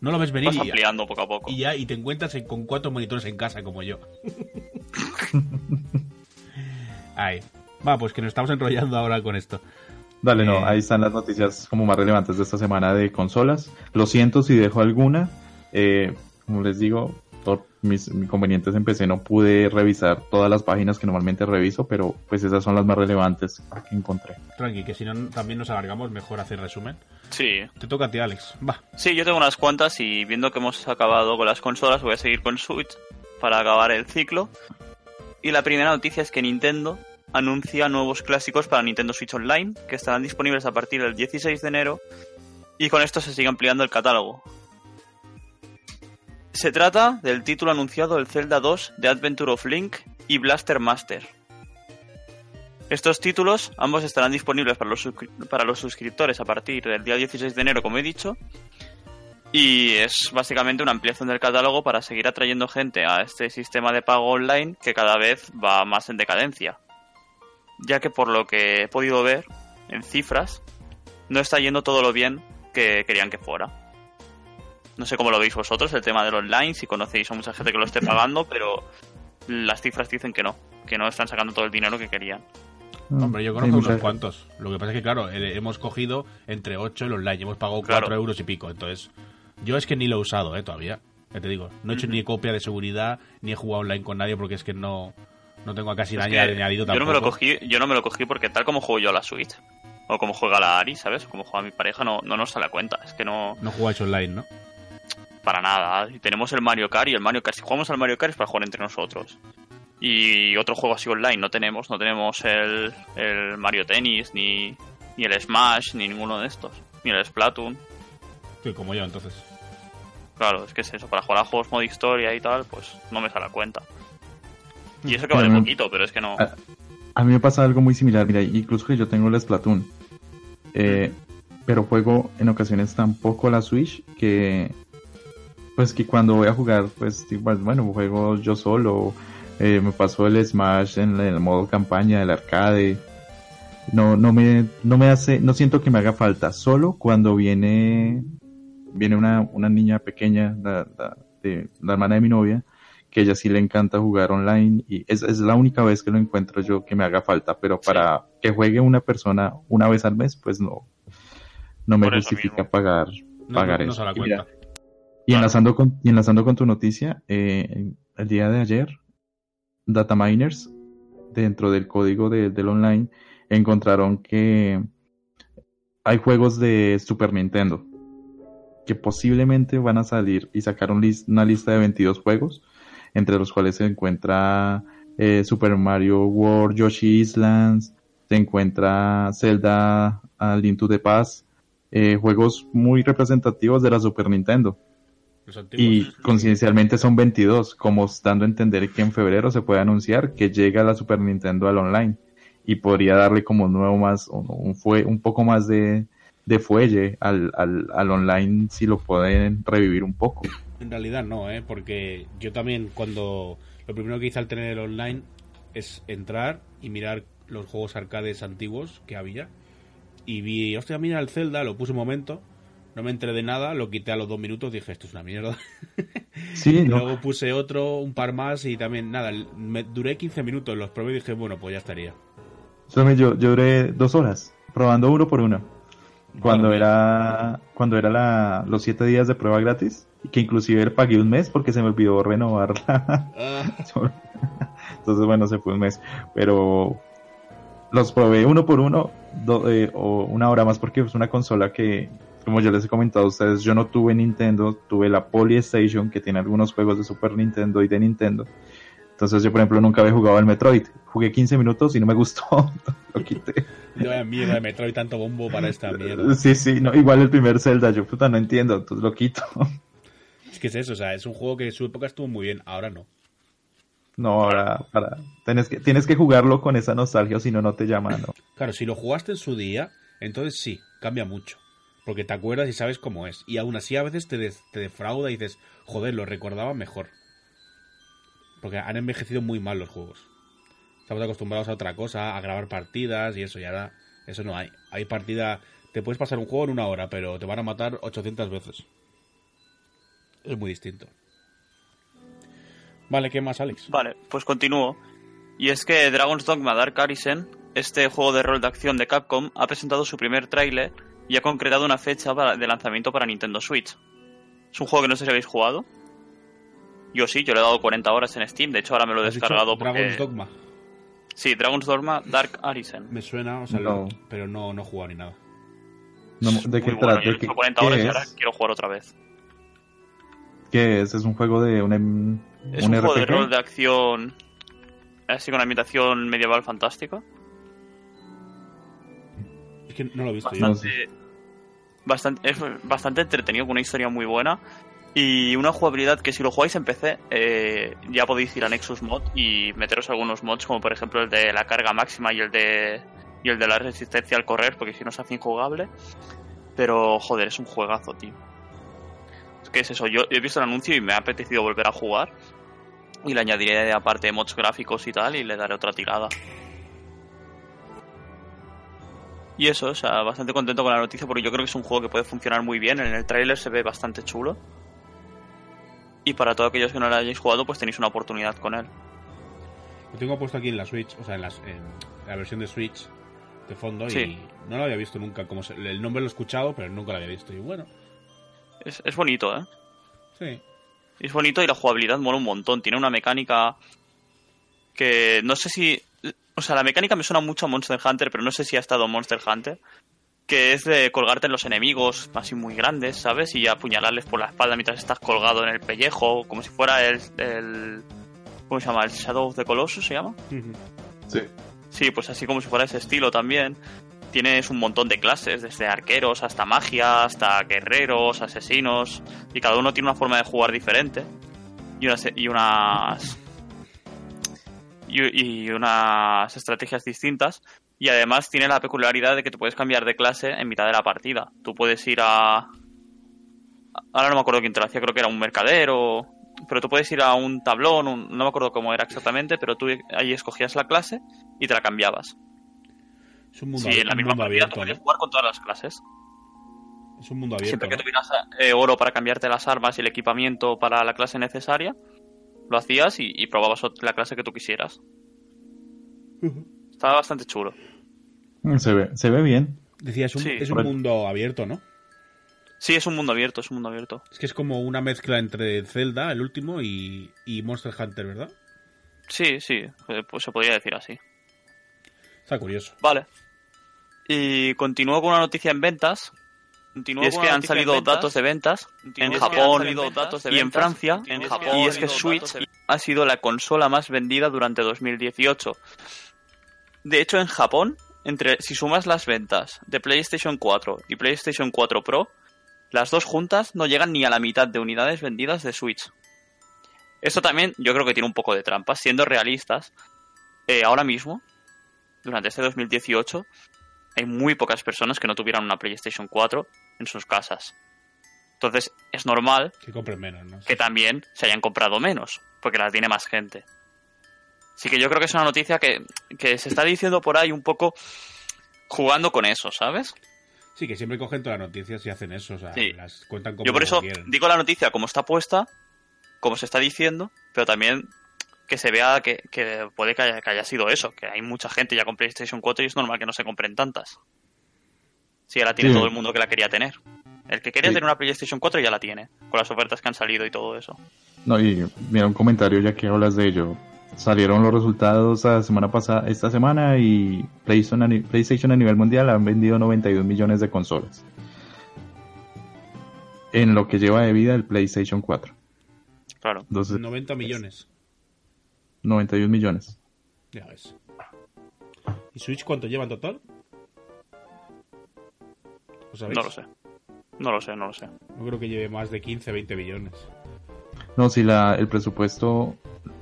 No lo ves venir Vas y, ampliando poco a poco. y ya y te encuentras en- con cuatro monitores en casa como yo. Ay. Va, pues que nos estamos enrollando ahora con esto. Dale, Eh. no, ahí están las noticias como más relevantes de esta semana de consolas. Lo siento si dejo alguna. Eh, como les digo, mis inconvenientes en PC no pude revisar todas las páginas que normalmente reviso, pero pues esas son las más relevantes que encontré. Tranqui, que si no también nos alargamos, mejor hacer resumen. Sí. Te toca a ti, Alex. Va. Sí, yo tengo unas cuantas y viendo que hemos acabado con las consolas, voy a seguir con Switch para acabar el ciclo. Y la primera noticia es que Nintendo anuncia nuevos clásicos para Nintendo Switch Online, que estarán disponibles a partir del 16 de enero, y con esto se sigue ampliando el catálogo. Se trata del título anunciado el Zelda 2 de Adventure of Link y Blaster Master. Estos títulos ambos estarán disponibles para los, para los suscriptores a partir del día 16 de enero, como he dicho, y es básicamente una ampliación del catálogo para seguir atrayendo gente a este sistema de pago online que cada vez va más en decadencia. Ya que por lo que he podido ver en cifras, no está yendo todo lo bien que querían que fuera. No sé cómo lo veis vosotros, el tema del online, si conocéis a mucha gente que lo esté pagando, pero las cifras dicen que no, que no están sacando todo el dinero que querían. Mm, Hombre, yo conozco unos cuantos. Lo que pasa es que, claro, hemos cogido entre 8 el online, hemos pagado 4 euros y pico. Entonces, yo es que ni lo he usado, ¿eh? Todavía. Ya te digo, no he hecho ni copia de seguridad, ni he jugado online con nadie porque es que no, no tengo casi nadie añadido tampoco. Yo no, me lo cogí, yo no me lo cogí porque tal como juego yo a la Switch, o como juega la Ari, ¿sabes? Como juega mi pareja, no, no nos sale a cuenta. Es que no... No jugáis online, ¿no? Para nada. Tenemos el Mario Kart y el Mario Kart, si jugamos al Mario Kart es para jugar entre nosotros. Y otro juego así online no tenemos, no tenemos el, el Mario Tennis, ni, ni el Smash, ni ninguno de estos, ni el Splatoon. Sí, como yo entonces. Claro, es que es eso, para jugar a juegos modo historia y tal, pues no me sale a cuenta. Y eso que vale poquito, pero es que no. A, mí me pasa algo muy similar, mira, incluso que yo tengo el Splatoon. Eh, pero juego en ocasiones tan poco la Switch que pues que cuando voy a jugar, pues igual, bueno, juego yo solo, eh, me paso el Smash en el modo campaña del arcade. No, no me, no me hace, no siento que me haga falta. Solo cuando viene, viene una, una niña pequeña, la, de, la hermana de mi novia, que ella sí le encanta jugar online y es, es la única vez que lo encuentro yo que me haga falta, pero para que juegue una persona una vez al mes, pues no, no me justifica pagar, pagar eso. Y enlazando con, y enlazando con tu noticia, eh, el día de ayer, data miners dentro del código del online encontraron que hay juegos de Super Nintendo que posiblemente van a salir y sacaron una lista de 22 juegos, entre los cuales se encuentra eh, Super Mario World, Yoshi Islands, se encuentra Zelda Link to the Past, eh, juegos muy representativos de la Super Nintendo. Y coincidencialmente son 22, como dando a entender que en febrero se puede anunciar que llega la Super Nintendo al online y podría darle como nuevo más, un, fue, un poco más de, de fuelle al, al, al, online si lo pueden revivir un poco. En realidad no, ¿eh? porque yo también cuando lo primero que hice al tener el online es entrar y mirar los juegos arcades antiguos que había y vi, hostia, mira el Zelda, lo puse un momento no me enteré de nada, lo quité a los dos minutos, dije, esto es una mierda. Sí, Luego puse otro, un par más y también, nada, me duré 15 minutos, los probé y dije, bueno, pues ya estaría. Yo, yo duré dos horas, probando uno por uno. Cuando era cuando era la, los siete días de prueba gratis, que inclusive pagué un mes porque se me olvidó renovarla. Ah. Entonces, bueno, se fue un mes. Pero los probé uno por uno eh, o una hora más porque es una consola que como yo les he comentado a ustedes, yo no tuve Nintendo, tuve la Polystation que tiene algunos juegos de Super Nintendo y de Nintendo. Entonces yo, por ejemplo, nunca había jugado al Metroid. Jugué 15 minutos y no me gustó. lo quité. No mierda Metroid, tanto bombo para esta mierda. Sí, sí, no, igual el primer Zelda, yo puta no entiendo, entonces lo quito. Es que es eso, o sea, es un juego que en su época estuvo muy bien, ahora no. No, ahora, para, tienes que, tienes que jugarlo con esa nostalgia, si no, no te llama, ¿no? Claro, si lo jugaste en su día, entonces sí, cambia mucho porque te acuerdas y sabes cómo es. Y aún así a veces te, te defrauda y dices, joder, lo recordaba mejor. Porque han envejecido muy mal los juegos. Estamos acostumbrados a otra cosa, a grabar partidas y eso, y ahora eso no hay. Hay partida, te puedes pasar un juego en una hora, pero te van a matar 800 veces. Es muy distinto. Vale, ¿qué más, Alex? Vale, pues continúo. Y es que Dragon's Dogma Dark Arisen, este juego de rol de acción de Capcom, ha presentado su primer tráiler y ha concretado una fecha de lanzamiento para Nintendo Switch. Es un juego que no sé si habéis jugado. Yo sí, yo le he dado 40 horas en Steam. De hecho, ahora me lo he ¿Has dicho descargado porque... Dragon's Dogma. Sí, Dragon's Dogma Dark Arisen. Me suena, o sea, No. pero no, no he jugado ni nada. No, ¿De qué bueno, trata? yo he ¿De qué, hecho 40 qué horas y ahora quiero jugar otra vez. ¿Qué es? ¿Es un juego de un, em- Es un, juego de RPG? rol de acción así con ambientación medieval fantástica. Es que no lo he visto yo. Bastante, bastante, es bastante entretenido, con una historia muy buena. Y una jugabilidad que si lo jugáis en PC, eh, ya podéis ir a Nexus Mod y meteros algunos mods, como por ejemplo el de la carga máxima y el de y el de la resistencia al correr, porque si no se hace injugable. Pero joder, es un juegazo, tío. ¿Qué es eso? Yo he visto el anuncio y me ha apetecido volver a jugar. Y le añadiré aparte mods gráficos y tal, y le daré otra tirada. Y eso, o sea, bastante contento con la noticia porque yo creo que es un juego que puede funcionar muy bien. En el tráiler se ve bastante chulo. Y para todos aquellos que no lo hayáis jugado, pues tenéis una oportunidad con él. Lo tengo puesto aquí en la Switch, o sea, en, las- en la versión de Switch de fondo Sí. y no lo había visto nunca. Como se- el nombre lo he escuchado, pero nunca lo había visto. Y bueno, Es, es bonito, ¿eh? sí. Es bonito y la jugabilidad mola un montón. Tiene una mecánica que no sé si... O sea, la mecánica me suena mucho a Monster Hunter, pero no sé si ha estado Monster Hunter. Que es de colgarte en los enemigos así muy grandes, ¿sabes? Y apuñalarles por la espalda mientras estás colgado en el pellejo, como si fuera el... el ¿Cómo se llama? ¿El Shadow of the Colossus se llama? Sí. Sí, pues así como si fuera ese estilo también. Tienes un montón de clases, desde arqueros hasta magia, hasta guerreros, asesinos, y cada uno tiene una forma de jugar diferente. Y unas, y unas, y, y unas estrategias distintas. Y además tiene la peculiaridad de que te puedes cambiar de clase en mitad de la partida. Tú puedes ir a... Ahora no me acuerdo quién te lo hacía, creo que era un mercadero, pero tú puedes ir a un tablón, un- no me acuerdo cómo era exactamente, pero tú ahí escogías la clase y te la cambiabas. Es un mundo, Sí, en la misma partida tú abierto, podías jugar con todas las clases. Es un mundo abierto. Siempre que tuvieras eh, oro para cambiarte las armas y el equipamiento para la clase necesaria, lo hacías y, y probabas la clase que tú quisieras. Estaba bastante chulo. Mm, Se ve, se ve bien. Decía, es un, Sí, es un mundo abierto, ¿no? Sí, es un mundo abierto, es un mundo abierto. Es que es como una mezcla entre Zelda, el último, y, y Monster Hunter, ¿verdad? Sí, sí, pues se podría decir así. Está curioso. Vale. Y continúo con una noticia en ventas. Y es que han salido ventas. datos de ventas en Japón y en Francia. en y es que Switch ha sido la consola más vendida durante 2018. De hecho, en Japón, entre si sumas las ventas de PlayStation 4 y PlayStation 4 Pro, las dos juntas no llegan ni a la mitad de unidades vendidas de Switch. Esto también yo creo que tiene un poco de trampa, siendo realistas. eh, ahora mismo, durante este 2018, hay muy pocas personas que no tuvieran una PlayStation 4 en sus casas. Entonces es normal Que compren menos, ¿no? que también se hayan comprado menos, porque la tiene más gente. Así que yo creo que es una noticia que, que se está diciendo por ahí un poco jugando con eso, ¿sabes? Sí, que siempre cogen todas las noticias y hacen eso. O sea, Sí. las cuentan como Yo por eso quieren. digo la noticia como está puesta, como se está diciendo, pero también que se vea que, que puede que haya, que haya sido eso, que hay mucha gente ya con PlayStation 4 y es normal que no se compren tantas. Si ya la tiene Sí. todo el mundo que la quería tener. El que quería Sí. tener una PlayStation 4 ya la tiene, con las ofertas que han salido y todo eso. No, y mira un comentario ya que hablas de ello. Salieron los resultados la semana pasada, esta semana y PlayStation PlayStation a nivel mundial han vendido 92 millones de consolas. En lo que lleva de vida el PlayStation 4. Claro. Entonces, 90 millones. 91 millones. Ya ves. ¿Y Switch cuánto lleva en total? ¿Lo sabéis? No lo sé. No lo sé, no lo sé. No creo que lleve más de 15, 20 millones. No, si la, el presupuesto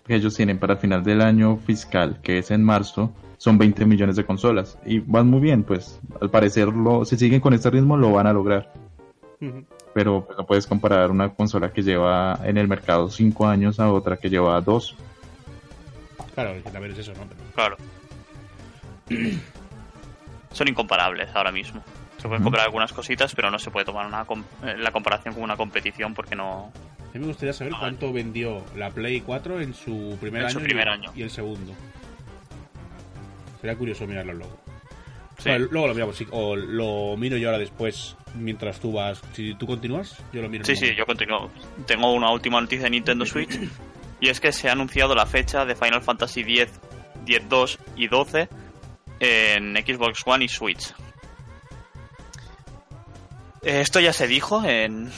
que ellos tienen para el final del año fiscal, que es en marzo, son 20 millones de consolas. Y van muy bien, pues al parecer, lo, si siguen con este ritmo, lo van a lograr. Pero pues, no puedes comparar una consola que lleva en el mercado 5 años a otra que lleva 2. Claro, que también es eso, ¿no? Pero- Claro. Son incomparables ahora mismo. Se pueden comprar algunas cositas, pero no se puede tomar una eh, la comparación con una competición porque no. A mí me gustaría saber cuánto vendió la Play 4 en su primer En año, su y- primer año. y el segundo. Sería curioso mirarlo luego. Sí. Luego lo miramos, sí, o lo miro yo ahora después, mientras tú vas. Si tú continúas, yo lo miro. en Sí, sí, momento. yo continúo. Tengo una última noticia de Nintendo Switch. Y es que se ha anunciado la fecha de Final Fantasy X, 10-2 y 12 en Xbox One y Switch. Eh, Esto ya se dijo en...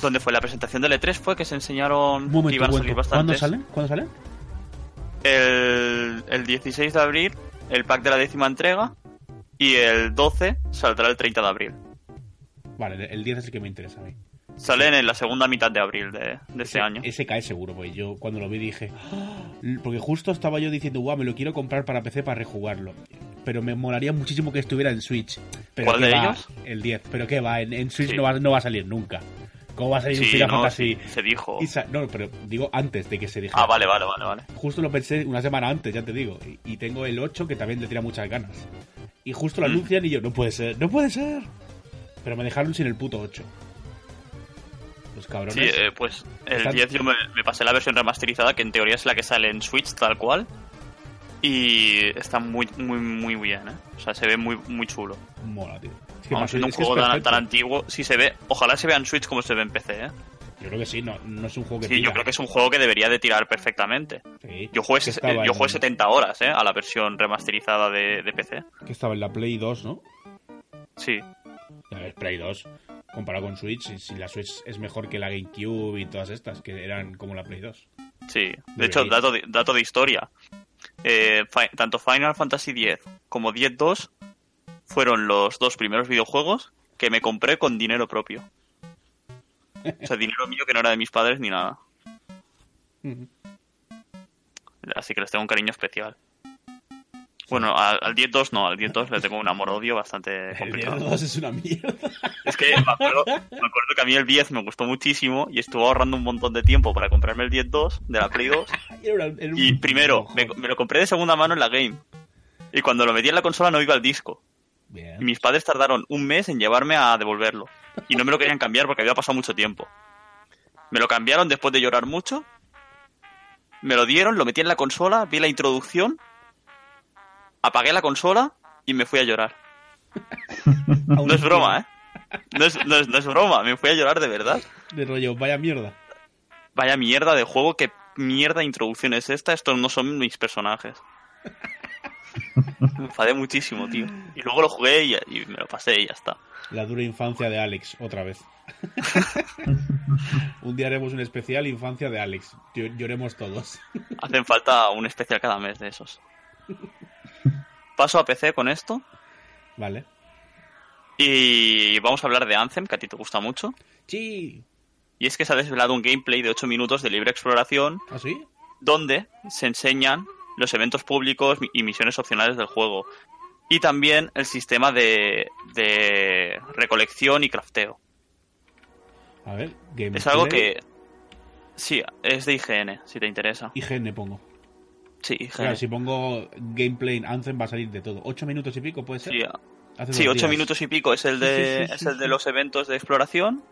¿Dónde fue? La presentación del E3 fue que se enseñaron momento, que iban a salir momento. ¿Cuándo bastantes. salen? ¿Cuándo salen? El, el 16 de abril, el pack de la décima entrega. Y el 12 saldrá el 30 de abril. Vale, el 10 es el que me interesa a mí. Salen en la segunda mitad de abril de, de este Ese- año. Ese cae seguro, pues yo cuando lo vi dije. Porque justo estaba yo diciendo, guau, me lo quiero comprar para PC para rejugarlo. Pero me molaría muchísimo que estuviera en Switch. Pero ¿Cuál ¿qué de va? ellos? El 10. Pero que va, en, en Switch Sí. no, va, no va a salir nunca. ¿Cómo va a salir un Sí, Final no, Fantasy? se dijo. no, pero digo antes de que se dijera. Ah, vale, vale, vale, vale. Justo lo pensé una semana antes, ya te digo. Y, y tengo el 8 que también le tira muchas ganas. Y justo lo Mm. anuncian y yo, no puede ser, no puede ser. Pero me dejaron sin el puto 8. Los cabrones. Sí, eh, pues el Están- 10 yo me, me pasé la versión remasterizada, que en teoría es la que sale en Switch tal cual. Y está muy, muy, muy bien, ¿eh? O sea, se ve muy, muy chulo. Mola, tío. Es que más- siendo un juego tan, tan antiguo, si se ve, ojalá se vea en Switch como se ve en PC, ¿eh? Yo creo que sí, no, no es un juego que Sí, tira. yo creo que es un juego que debería de tirar perfectamente. Sí, Yo jugué, yo jugué en- 70 horas, ¿eh? A la versión remasterizada de, de PC. Que estaba en la Play 2, ¿no? Sí, A ver, Play 2. Comparado con Switch, si, si la Switch es mejor que la GameCube y todas estas, que eran como la Play 2. sí. De hecho, dato de, dato de historia. Eh, tanto Final Fantasy X como 10-2 fueron los dos primeros videojuegos que me compré con dinero propio. O sea, dinero mío que no era de mis padres ni nada. Así que les tengo un cariño especial. Bueno, al, al 10-2 no, al 10-2 le tengo un amor-odio bastante El complicado. 2 es una mierda. Es que me acuerdo, me acuerdo que a mí el 10 me gustó muchísimo y estuve ahorrando un montón de tiempo para comprarme el 10-2 de la Play 2. Era una- era un Y primero, me lo compré de segunda mano en la Game. Y cuando lo metí en la consola no iba al disco. Bien. Y mis padres tardaron un mes en llevarme a devolverlo. Y no me lo querían cambiar porque había pasado mucho tiempo. Me lo cambiaron después de llorar mucho. Me lo dieron, lo metí en la consola, vi la introducción, apagué la consola y me fui a llorar. No es broma, ¿eh? No es, no es- no es broma, me fui a llorar de verdad. De rollo, vaya mierda. Vaya mierda de juego, qué mierda de introducción es esta, estos no son mis personajes. Me enfadé muchísimo, tío. Y luego lo jugué y, y me lo pasé y ya está. La dura infancia de Alex, otra vez. un día haremos un especial infancia de Alex. Ll- Lloremos todos. Hacen falta un especial cada mes de esos. Paso a PC con esto Vale. y vamos a hablar de Anthem, que a ti te gusta mucho. Sí. Y es que se ha desvelado un gameplay de 8 minutos de libre exploración ¿Ah, sí? donde se enseñan los eventos públicos y misiones opcionales del juego. Y también el sistema de, de recolección y crafteo. A ver, gameplay. Es algo que... Sí, es de IGN, si te interesa. IGN pongo. Sí. Claro, si pongo gameplay en Anthem va a salir de todo. ¿Ocho minutos y pico puede ser? Sí, Hace sí, dos 8 días. minutos y pico es el de, sí, sí, es el de los eventos de exploración.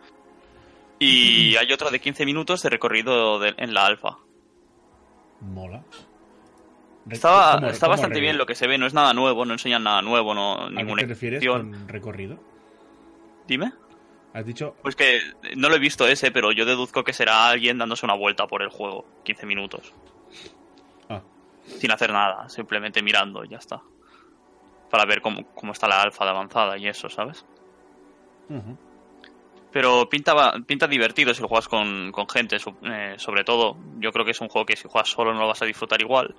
Y hay otro de 15 minutos de recorrido de- en la alfa. Mola. Re- Está, ¿cómo- está cómo bastante bien lo que se ve, no es nada nuevo, no enseñan nada nuevo, no ¿A qué ninguna te refieres con recorrido? Dime. Has dicho... Pues que no lo he visto ese, pero yo deduzco que será alguien dándose una vuelta por el juego, 15 minutos, sin hacer nada, simplemente mirando y ya está. Para ver cómo, cómo está la alfa de avanzada y eso, ¿sabes? Pero pinta, pinta divertido si lo juegas con, con gente, eh, sobre todo. Yo creo que es un juego que si juegas solo no lo vas a disfrutar igual.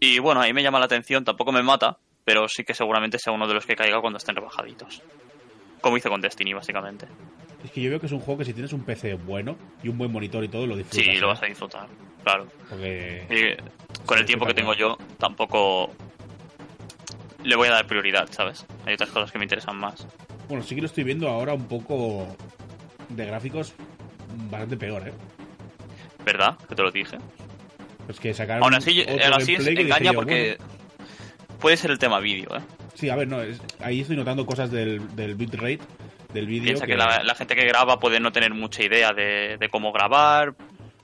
Y bueno, ahí me llama la atención, tampoco me mata, pero sí que seguramente sea uno de los que caiga cuando estén rebajaditos. Como hice con Destiny, básicamente. Es que yo veo que es un juego que si tienes un PC bueno y un buen monitor y todo, lo disfrutas. Sí, lo vas a disfrutar, claro. Porque... Y con el tiempo que tengo yo, tampoco le voy a dar prioridad, ¿sabes? Hay otras cosas que me interesan más. Bueno, sí que lo estoy viendo ahora un poco de gráficos bastante peor, ¿eh? ¿Verdad? Que te lo dije. Pues que sacaron Aún así, aún así es- engaña yo, porque bueno, puede ser el tema vídeo, ¿eh? sí, a ver, no, es- ahí estoy notando cosas del, del bitrate del vídeo. Piensa que, la, la gente que graba puede no tener mucha idea de, de cómo grabar,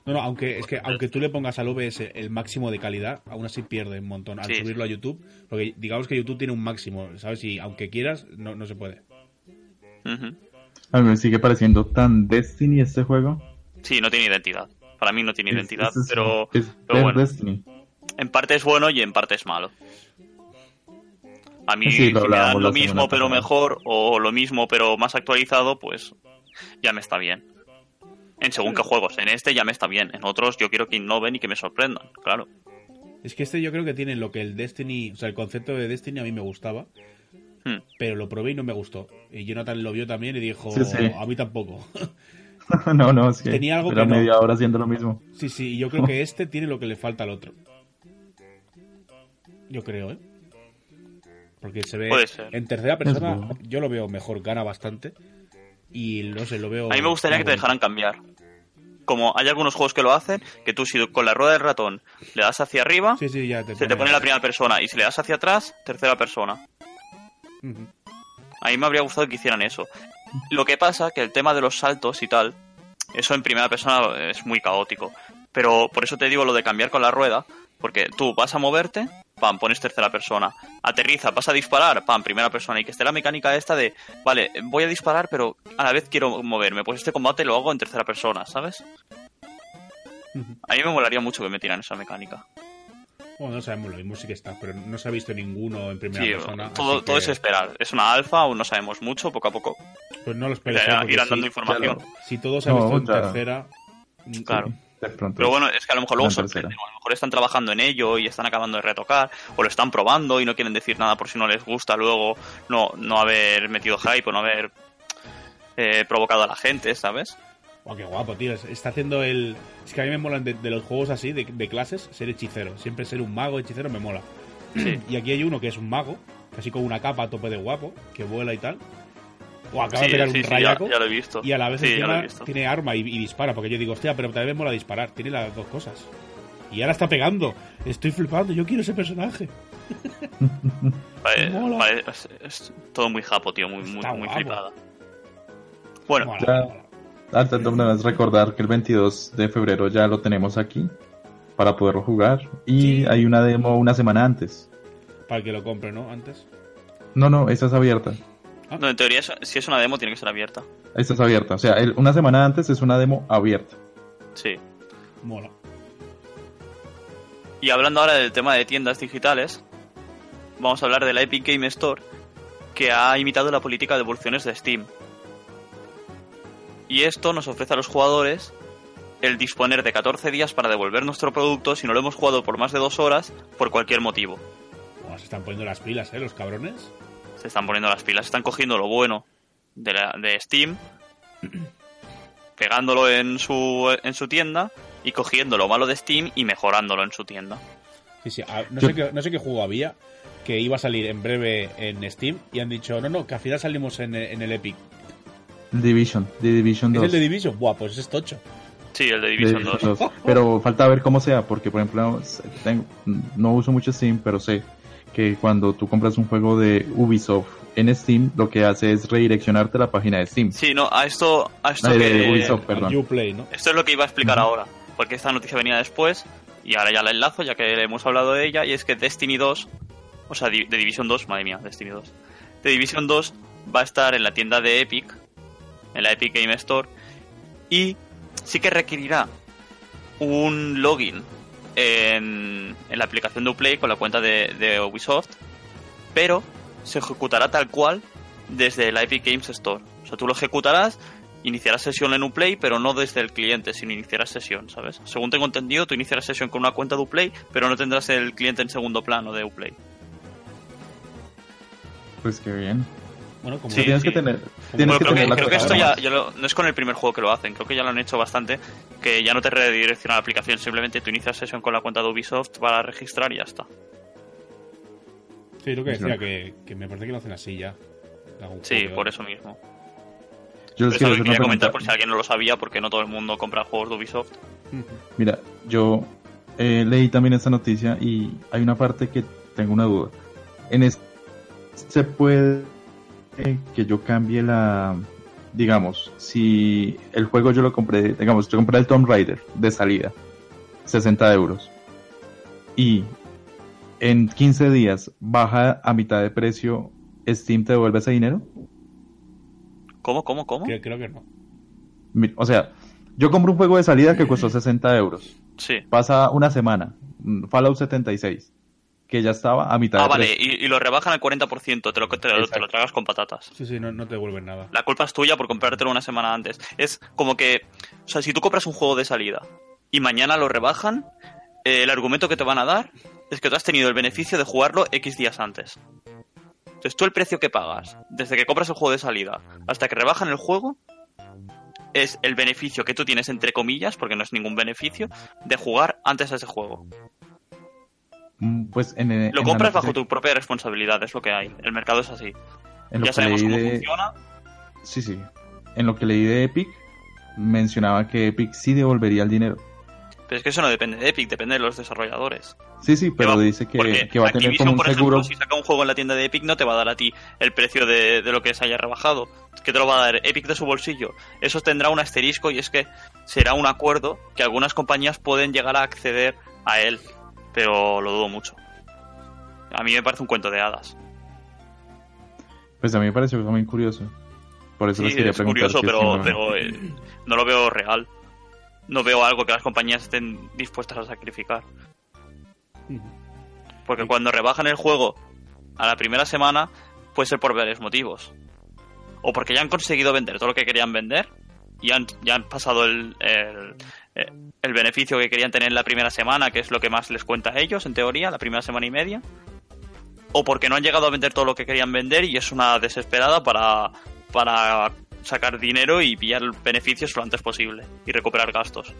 No, no, aunque, es que aunque tú le pongas al OBS el máximo de calidad, aún así pierde un montón al Sí, subirlo a YouTube. Porque digamos que YouTube tiene un máximo, ¿sabes? Y aunque quieras, no, no se puede. A mí me sigue pareciendo tan Destiny este juego. Sí, no tiene identidad. Para mí no tiene Es- identidad, es- pero, es pero bueno, Destiny. en parte es bueno y en parte es malo. A mí, Sí, si me dan lo mismo pero mejor, o lo mismo pero más actualizado, pues ya me está bien. En según qué juegos. En este ya me está bien. En otros yo quiero que innoven y que me sorprendan, claro. Es que este yo creo que tiene lo que el Destiny, o sea, el concepto de Destiny a mí me gustaba, Hmm. pero lo probé y no me gustó. Y Jonathan lo vio también y dijo, Sí, sí. a mí tampoco. no, no, es que Tenía algo era que no. media hora haciendo lo mismo. sí, sí, y yo creo que este tiene lo que le falta al otro. Yo creo, ¿eh? Porque se ve Puede ser. en tercera persona, bueno. yo lo veo mejor, gana bastante. Y no sé, lo veo. A mí me gustaría que te dejaran cambiar. Como hay algunos juegos que lo hacen, que tú si con la rueda del ratón le das hacia arriba, bonito. Sí, sí, ya te se te pone la primera persona. Y si le das hacia atrás, tercera persona. Ujú. A mí me habría gustado que hicieran eso. Lo que pasa que el tema de los saltos y tal, eso en primera persona es muy caótico. Pero por eso te digo lo de cambiar con la rueda, porque tú vas a moverte, pam, pones tercera persona. Aterriza, vas a disparar, pam, primera persona. Y que esté la mecánica esta de, vale, voy a disparar, pero a la vez quiero moverme. Pues este combate lo hago en tercera persona, ¿sabes? A mí me molaría mucho que metieran esa mecánica. Bueno, no sabemos, lo mismo sí que está, pero no se ha visto ninguno en primera Sí, persona. todo, todo que, es esperar. Es una alfa, aún no sabemos mucho, poco a poco. Pues no lo esperes, ¿eh? Si- dando información. claro. Si todo se ha No, visto en tercera. mm, Claro. Pronto. Pero bueno, es que a lo mejor luego sorprenden, o a lo mejor están trabajando en ello y están acabando de retocar, o lo están probando y no quieren decir nada por si no les gusta luego no, no haber metido hype o no haber eh, provocado a la gente, ¿sabes? Guau, qué guapo, tío. Es- Está haciendo el. Es que a mí me molan de, de los juegos así, de, de clases, ser hechicero. Siempre ser un mago hechicero me mola. Sí. Y aquí hay uno que es un mago, casi con una capa a tope de guapo, que vuela y tal. O acaba Sí, de pegar sí, un sí, ya, rayaco. ya lo he visto. Y a la vez Sí, ya lo encima he visto. tiene arma y, y dispara, porque yo digo, hostia, pero también mola disparar. Tiene las dos cosas. Y ahora está pegando. Estoy flipando, yo quiero ese personaje. Vale, mola. vale, es, es todo muy japo, tío, muy, muy, Está muy flipada. Bueno, Mola, Ya. mola. Antes de nada, recordar que el 22 de febrero ya lo tenemos aquí para poderlo jugar. Y Sí. hay una demo una semana antes. Para el que lo compre, ¿no? Antes. No, no, esa es abierta. No, en teoría, si es una demo, tiene que ser abierta. Esta es abierta. O sea, el- una semana antes es una demo abierta. Sí. Mola. Y hablando ahora del tema de tiendas digitales, vamos a hablar de la Epic Game Store, que ha imitado la política de devoluciones de Steam. Y esto nos ofrece a los jugadores el disponer de 14 días para devolver nuestro producto si no lo hemos jugado por más de dos horas por cualquier motivo. Buah, se están poniendo las pilas, ¿eh? Los cabrones. Se están poniendo las pilas, están cogiendo lo bueno de, la- de Steam, pegándolo en su, en su tienda y cogiendo lo malo de Steam y mejorándolo en su tienda. Sí, sí. ah, no, Yo- sé qué, no sé qué juego había que iba a salir en breve en Steam y han dicho, no, no, que al final salimos en, en el Epic. Division, The Division 2. ¿Es el de Division? Buah, pues es tocho. Sí, el de The Division Division 2. 2. Pero falta ver cómo sea, porque por ejemplo, tengo- no uso mucho Steam, pero sé que cuando tú compras un juego de Ubisoft en Steam, lo que hace es redireccionarte a la página de Steam. Sí, no, a esto, a esto, Ah, de- que- de Ubisoft, perdón. Uplay, ¿no? esto es lo que iba a explicar ahora, porque esta noticia venía después y ahora ya la enlazo ya que hemos hablado de ella y es que Destiny 2, o sea, de Division 2, madre mía, Destiny 2, de Division 2 va a estar en la tienda de Epic, en la Epic Game Store y sí que requerirá un login en, la aplicación de Uplay con la cuenta de, de Ubisoft, pero se ejecutará tal cual desde la Epic Games Store. O sea, tú lo ejecutarás, iniciarás sesión en Uplay, pero no desde el cliente, sino iniciarás sesión, ¿sabes? Según tengo entendido, tú iniciarás sesión con una cuenta de Uplay, pero no tendrás el cliente en segundo plano de Uplay. Pues qué bien. Bueno, como Sí, tienes sí. que tener, Bueno, tienes Bueno, que creo que, tener la creo que esto ya, ya lo- no es con el primer juego que lo hacen, creo que ya lo han hecho bastante, que ya no te redirecciona la aplicación, simplemente tú inicias sesión con la cuenta de Ubisoft para registrar y ya está. Sí, lo que Es decía, verdad. que, que me parece que lo hacen así ya. Sí, juego que por otro. eso mismo. Yo lo hacer quería comentar pregunta. por si alguien no lo sabía, porque no todo el mundo compra juegos de Ubisoft. Mira, yo eh, leí también esta noticia y hay una parte que tengo una duda. En este se puede eh, que yo cambie la digamos, si el juego yo lo compré, digamos, yo compré el Tomb Raider de salida, 60 euros, y en 15 días baja a mitad de precio, Steam te devuelve ese dinero? ¿Cómo, cómo, cómo? Creo, creo que no. O sea, yo compro un juego de salida que costó 60 euros. Sí. Pasa una semana, Fallout 76, que ya estaba a mitad Ah, de vale, precio. y, y lo rebajan al 40%, te lo, te, lo- te lo Exacto. tragas con patatas. Sí, sí, no, no te devuelven nada. La culpa es tuya por comprártelo una semana antes. Es como que, o sea, si tú compras un juego de salida y mañana lo rebajan, eh, el argumento que te van a dar es que tú has tenido el beneficio de jugarlo X días antes. Entonces tú el precio que pagas desde que compras el juego de salida hasta que rebajan el juego es el beneficio que tú tienes entre comillas, porque no es ningún beneficio, de jugar antes a ese juego. Mm, Pues en, en Lo compras bajo tu propia responsabilidad, es lo que hay. El mercado es así. en lo Ya que sabemos leí cómo de- funciona. Sí, sí. En lo que leí de Epic, mencionaba que Epic sí devolvería el dinero. Pero es que eso no depende de Epic, depende de los desarrolladores. Sí, sí, pero va- dice que, que va a tener Activision, como un por seguro. ejemplo, si saca un juego en la tienda de Epic, no te va a dar a ti el precio de, de lo que se haya rebajado. que te lo va a dar Epic de su bolsillo? Eso tendrá un asterisco y es que será un acuerdo que algunas compañías pueden llegar a acceder a él. Pero lo dudo mucho. A mí me parece un cuento de hadas. Pues a mí me pareció muy curioso. Por eso Sí, les quería es preguntar. curioso, si pero, pero eh, no lo veo real. No veo algo que las compañías estén dispuestas a sacrificar. Porque cuando rebajan el juego a la primera semana, puede ser por varios motivos. O porque ya han conseguido vender todo lo que querían vender y han, ya han pasado el, el, eh, el beneficio que querían tener en la primera semana, que es lo que más les cuenta a ellos, en teoría, la primera semana y media. O porque no han llegado a vender todo lo que querían vender y es una desesperada para, para sacar dinero y pillar beneficios lo antes posible y recuperar gastos.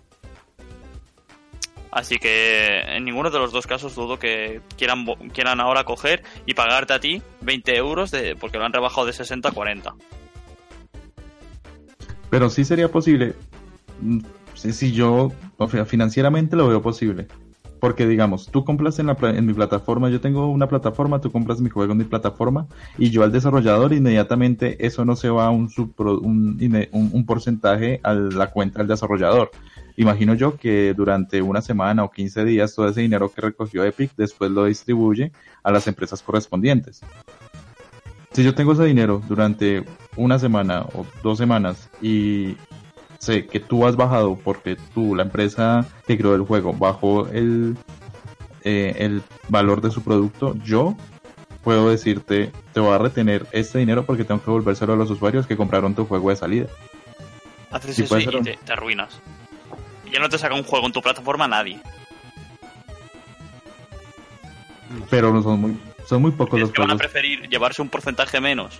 Así que en ninguno de los dos casos dudo que quieran, quieran ahora coger y pagarte a ti 20 euros de, porque lo han rebajado de 60 a 40. Pero sí sería posible. Si, yo, financieramente lo veo posible. Porque digamos, tú compras en, la, en mi plataforma, yo tengo una plataforma, tú compras mi juego en mi plataforma y yo al desarrollador inmediatamente eso no se va a un, subpro- un, un porcentaje a la cuenta del desarrollador. Imagino yo que durante una semana o 15 días todo ese dinero que recogió Epic después lo distribuye a las empresas correspondientes. Si yo tengo ese dinero durante una semana o dos semanas y sé que tú has bajado porque tú, la empresa que creó el juego, bajó el, eh, el valor de su producto, yo puedo decirte, te voy a retener este dinero porque tengo que devolvérselo a los usuarios que compraron tu juego de salida. Haces Sí, eso y un- te, te arruinas. Ya no te saca un juego en tu plataforma nadie. Pero son muy, son muy pocos los que van a preferir llevarse un porcentaje menos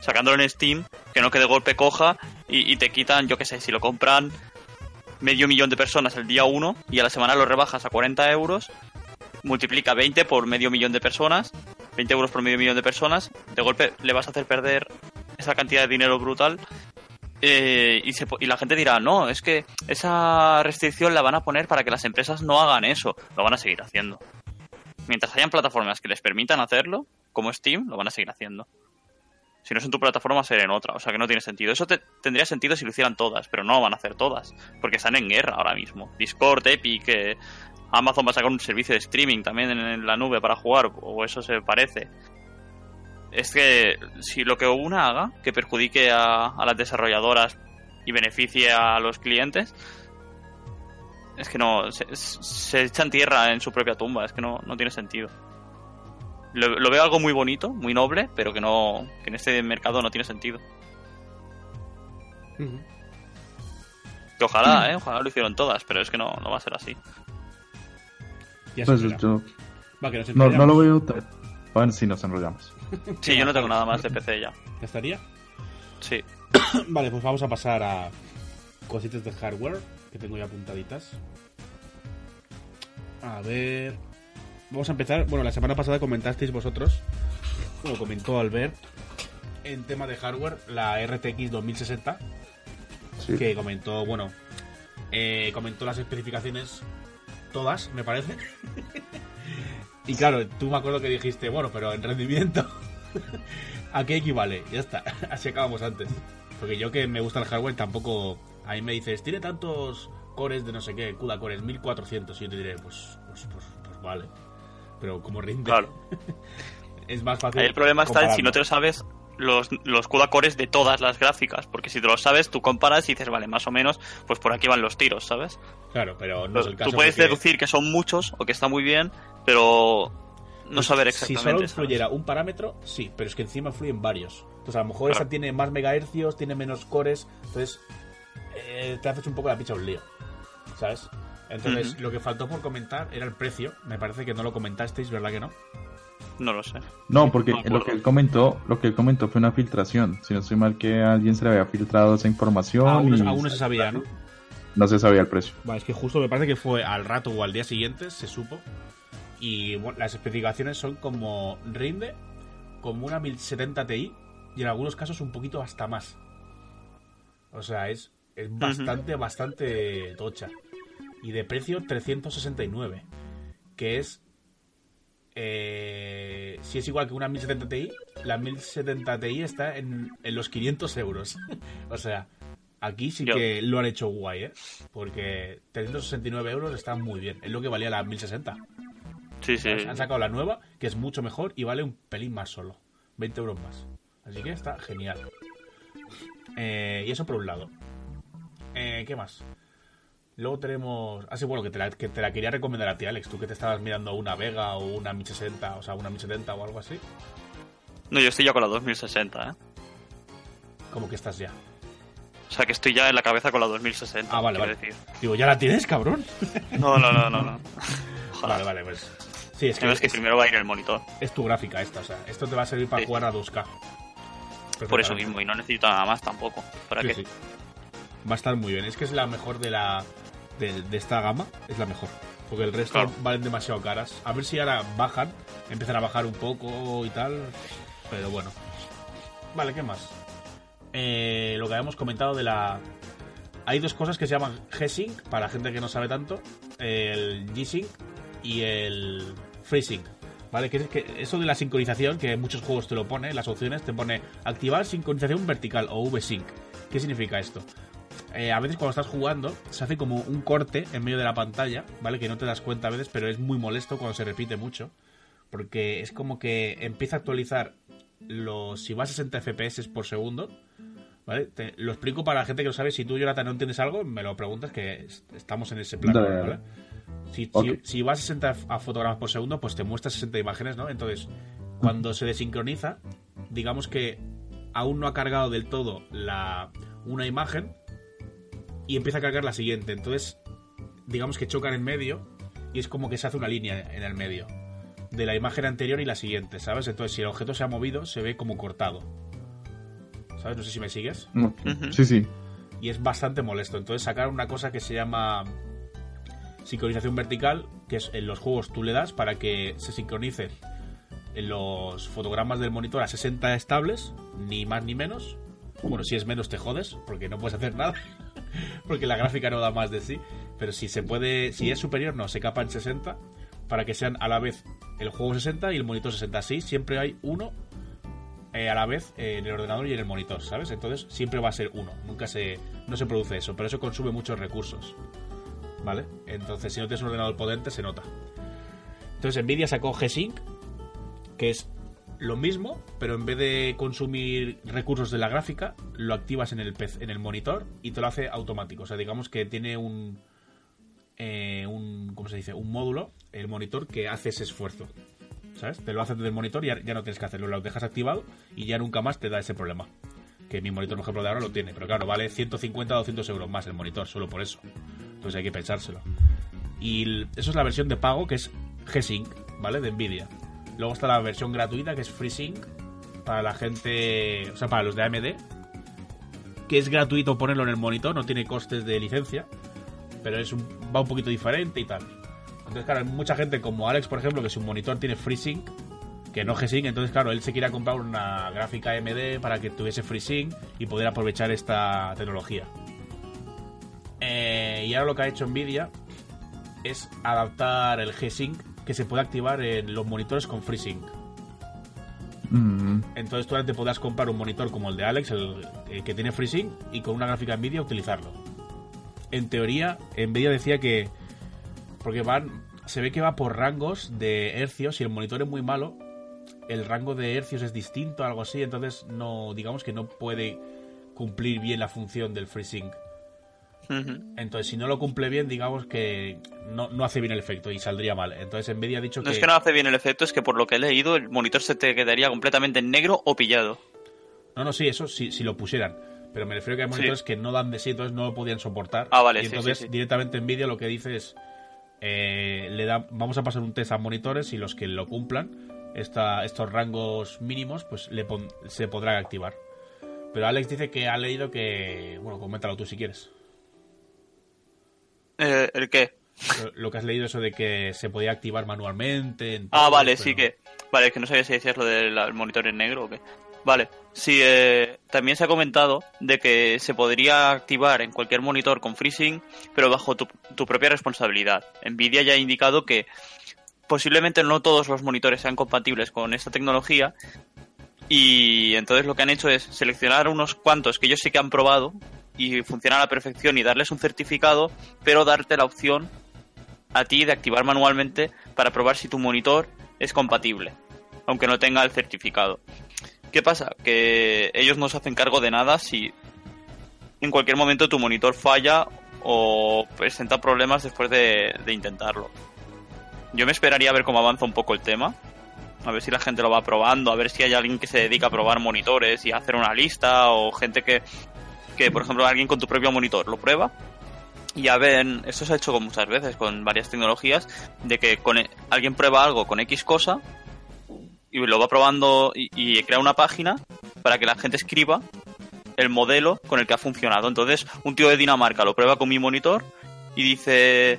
sacándolo en Steam que no que de golpe coja y, te quitan, yo qué sé, si lo compran medio millón de personas el día 1 y a la semana lo rebajas a 40 euros, multiplica 20 por medio millón de personas, 20 euros por medio millón de personas, de golpe le vas a hacer perder esa cantidad de dinero brutal. eh, y, se y la gente dirá, no, es que esa restricción la van a poner para que las empresas no hagan eso. Lo van a seguir haciendo. Mientras hayan plataformas que les permitan hacerlo, como Steam, lo van a seguir haciendo. Si no es en tu plataforma, será en otra. O sea que no tiene sentido. Eso te- tendría sentido si lo hicieran todas, pero no van a hacer todas. Porque están en guerra ahora mismo. Discord, Epic, eh, Amazon va a sacar un servicio de streaming también en, la nube para jugar, o eso se parece. Es que si lo que una haga, que perjudique a, a las desarrolladoras y beneficie a los clientes, es que no, se, se echan tierra en su propia tumba, es que no, no tiene sentido. Lo, lo veo algo muy bonito, muy noble, pero que no que en este mercado no tiene sentido. Ujú. Que ojalá, ¿eh? Ojalá lo hicieron todas, pero es que no, no va a ser así. Ya se Pues yo Va, que nos no, no lo veo tan... Bueno, sí, nos enrollamos. Sí, yo no tengo nada más de PC ya. ¿Ya estaría? Sí. Vale, pues vamos a pasar a cositas de hardware que tengo ya apuntaditas. A ver. Vamos a empezar. Bueno, la semana pasada comentasteis vosotros, como comentó Albert, en tema de hardware, la RTX 2060, Sí. que comentó, bueno, eh, comentó las especificaciones todas, me parece. y claro, tú me acuerdo que dijiste, bueno, pero en rendimiento, ¿a qué equivale? Ya está, así acabamos antes. Porque yo que me gusta el hardware tampoco... A mí me dices, tiene tantos cores de no sé qué, CUDA cores, 1400. Y yo te diré, pues, pues, pues, pues vale. Pero como rinde... Claro. es más fácil. Ahí el problema está en si no te lo sabes los, los CUDA cores de todas las gráficas. Porque si te lo sabes, tú comparas y dices, vale, más o menos, pues por aquí van los tiros, ¿sabes? Claro, pero no es el caso. tú puedes porque deducir que son muchos o que está muy bien, pero no Pues saber Si exactamente. solo ¿sabes? influyera un parámetro, sí, pero es que encima fluyen varios. Entonces a lo mejor Claro. esa tiene más megahercios, tiene menos cores, entonces eh, te haces un poco la picha un lío, ¿sabes? Entonces lo que faltó por comentar era el precio. Me parece que no lo comentasteis, ¿verdad que no? No lo sé. No, porque No lo que él comentó, lo que él comentó fue una filtración. Si no estoy mal que a alguien se le había filtrado esa información Aún, y no- aún no se sabía, ¿no? no se sabía el precio. Vale, es que justo me parece que fue al rato o al día siguiente, se supo. Y bueno, las especificaciones son como rinde, como una 1070 Ti y en algunos casos un poquito hasta más. O sea, es, es bastante, bastante tocha. Y de precio 369, que es... eh, si es igual que una 1070 Ti, la 1070 Ti está en, en los 500 euros. o sea, aquí sí Yo- que lo han hecho guay, ¿eh? Porque 369 euros está muy bien. Es lo que valía la 1060. Sí, sí. Han sacado la nueva, que es mucho mejor y vale un pelín más solo. 20 euros más. Así que está genial. Eh, y eso por un lado. Eh, ¿Qué más? Luego tenemos... Ah, sí, bueno, que te, la, que te la quería recomendar a ti, Alex. Tú que te estabas mirando una Vega o una 1060, o sea, una 1070 o algo así. No, yo estoy ya con la 2060, ¿eh? Como que estás ya. O sea, que estoy ya en la cabeza con la 2060. Ah, vale, vale. decir. Digo, ¿ya la tienes, cabrón? No, no, no, no. no. Ojalá. Vale, vale, pues... Sí, es que, es que es, primero va a ir el monitor. es tu gráfica esta, o sea, esto te va a servir para Sí. jugar a 2K. Por eso mismo. Y no necesito nada más tampoco. ¿Para Sí, qué? sí. Va a estar muy bien. Es que es la mejor de la de, de esta gama. Es la mejor. Porque el resto Claro. valen demasiado caras. A ver si ahora bajan. Empiezan a bajar un poco y tal. Pero bueno. Vale, ¿qué más? Eh, lo que habíamos comentado de la... Hay dos cosas que se llaman G-Sync, para gente que no sabe tanto. El G-Sync y el FreeSync. ¿Vale? Que es que eso de la sincronización, que en muchos juegos te lo pone, las opciones te pone activar sincronización vertical o V-Sync. ¿Qué significa esto? Eh, a veces cuando estás jugando se hace como un corte en medio de la pantalla, ¿vale? Que no te das cuenta a veces, pero es muy molesto cuando se repite mucho. Porque es como que empieza a actualizar los... Si va a 60 FPS por segundo, ¿vale? Te- lo explico para la gente que lo sabe. Si tú, Jonathan, no entiendes algo, me lo preguntas que es- estamos en ese plan, Dale, ¿vale? Si, si- Ok. si va a 60 a fotogramas por segundo, pues te muestra 60 imágenes, ¿no? Entonces, cuando se desincroniza, digamos que aún no ha cargado del todo la, una imagen y empieza a cargar la siguiente. Entonces, digamos que chocan en medio y es como que se hace una línea en el medio de la imagen anterior y la siguiente, ¿sabes? Entonces, si el objeto se ha movido, se ve como cortado. ¿Sabes? No sé si me sigues. Sí, sí. Y es bastante molesto. Entonces, sacar una cosa que se llama sincronización vertical, que es en los juegos tú le das para que se sincronice en los fotogramas del monitor a 60 estables, ni más ni menos. Bueno, si es menos te jodes, porque no puedes hacer nada, porque la gráfica no da más de sí. Pero si se puede, si es superior, no, se capa en 60 para que sean a la vez el juego 60 y el monitor 60. Así siempre hay uno eh, a la vez eh, en el ordenador y en el monitor, ¿sabes? Entonces siempre va a ser uno, nunca se, no se produce eso, pero eso consume muchos recursos, ¿vale? Entonces si no tienes un ordenador potente se nota. Entonces Nvidia sacó G-Sync, que es lo mismo, pero en vez de consumir recursos de la gráfica, lo activas en el, PC en el monitor y te lo hace automático. O sea, digamos que tiene un, eh, un ¿cómo se dice? Un módulo, el monitor, que hace ese esfuerzo. ¿Sabes? Te lo hace desde el monitor y ya, no tienes que hacerlo. Lo dejas activado y ya nunca más te da ese problema. Que mi monitor, por ejemplo, de ahora lo tiene. Pero claro, vale 150 o 200 euros más el monitor, solo por eso. Entonces hay que pensárselo. Y eso es la versión de pago, que es G-Sync, ¿vale? De Nvidia. Luego está la versión gratuita, que es FreeSync, para la gente, o sea, para los de AMD, que es gratuito ponerlo en el monitor, no tiene costes de licencia, pero es va un poquito diferente y tal. Entonces, claro, hay mucha gente como Alex, por ejemplo, que su monitor tiene FreeSync, que no G-Sync, entonces, claro, él se quiere comprar una gráfica AMD para que tuviese FreeSync y poder aprovechar esta tecnología. Eh, y ahora lo que ha hecho Nvidia es adaptar el G-Sync que se puede activar en los monitores con FreeSync. Mm, Entonces tú ahora te podrás comprar un monitor como el de Alex, el, el que tiene FreeSync, y con una gráfica Nvidia utilizarlo. En teoría, Nvidia decía que... Porque van... Se ve que va por rangos de hercios. Si el monitor es muy malo, el rango de hercios es distinto, algo así. Entonces no... Digamos que no puede cumplir bien la función del FreeSync. Entonces, si no lo cumple bien, digamos que no, no hace bien el efecto y saldría mal. Entonces, Nvidia ha dicho No que... es que no hace bien el efecto, es que por lo que he leído, el monitor se te quedaría completamente en negro o pillado. No, no, sí, eso sí, si lo pusieran. Pero me refiero que hay Sí. monitores que no dan de sí, entonces no lo podían soportar. Ah, vale, Y entonces sí, sí. directamente Nvidia lo que dice es, eh, le da, vamos a pasar un test a monitores y los que lo cumplan, esta, estos rangos mínimos, pues le pon- se podrán activar. Pero Alex dice que ha leído que, bueno, coméntalo tú si quieres. Eh, ¿El qué? Lo- que has leído eso de que se podía activar manualmente. en Ah, vale, pero- sí que. Vale, es que no sabía si decías lo del el monitor en negro o qué. Vale, sí, eh, también se ha comentado de que se podría activar en cualquier monitor con FreeSync, pero bajo tu, tu propia responsabilidad. Nvidia ya ha indicado que posiblemente no todos los monitores sean compatibles con esta tecnología y entonces lo que han hecho es seleccionar unos cuantos que ellos sí que han probado y funcionan a la perfección y darles un certificado, pero darte la opción a ti de activar manualmente para probar si tu monitor es compatible, aunque no tenga el certificado. ¿Qué pasa? Que ellos no se hacen cargo de nada si en cualquier momento tu monitor falla o presenta problemas después de, de intentarlo. Yo me esperaría a ver cómo avanza un poco el tema, a ver si la gente lo va probando, a ver si hay alguien que se dedica a probar monitores y a hacer una lista o gente que, que por ejemplo, alguien con tu propio monitor lo prueba y ya ven, esto se ha hecho con muchas veces con varias tecnologías, de que con e- alguien prueba algo con X cosa y lo va probando y crea una página para que la gente escriba el modelo con el que ha funcionado. Entonces, un tío de Dinamarca lo prueba con mi monitor y dice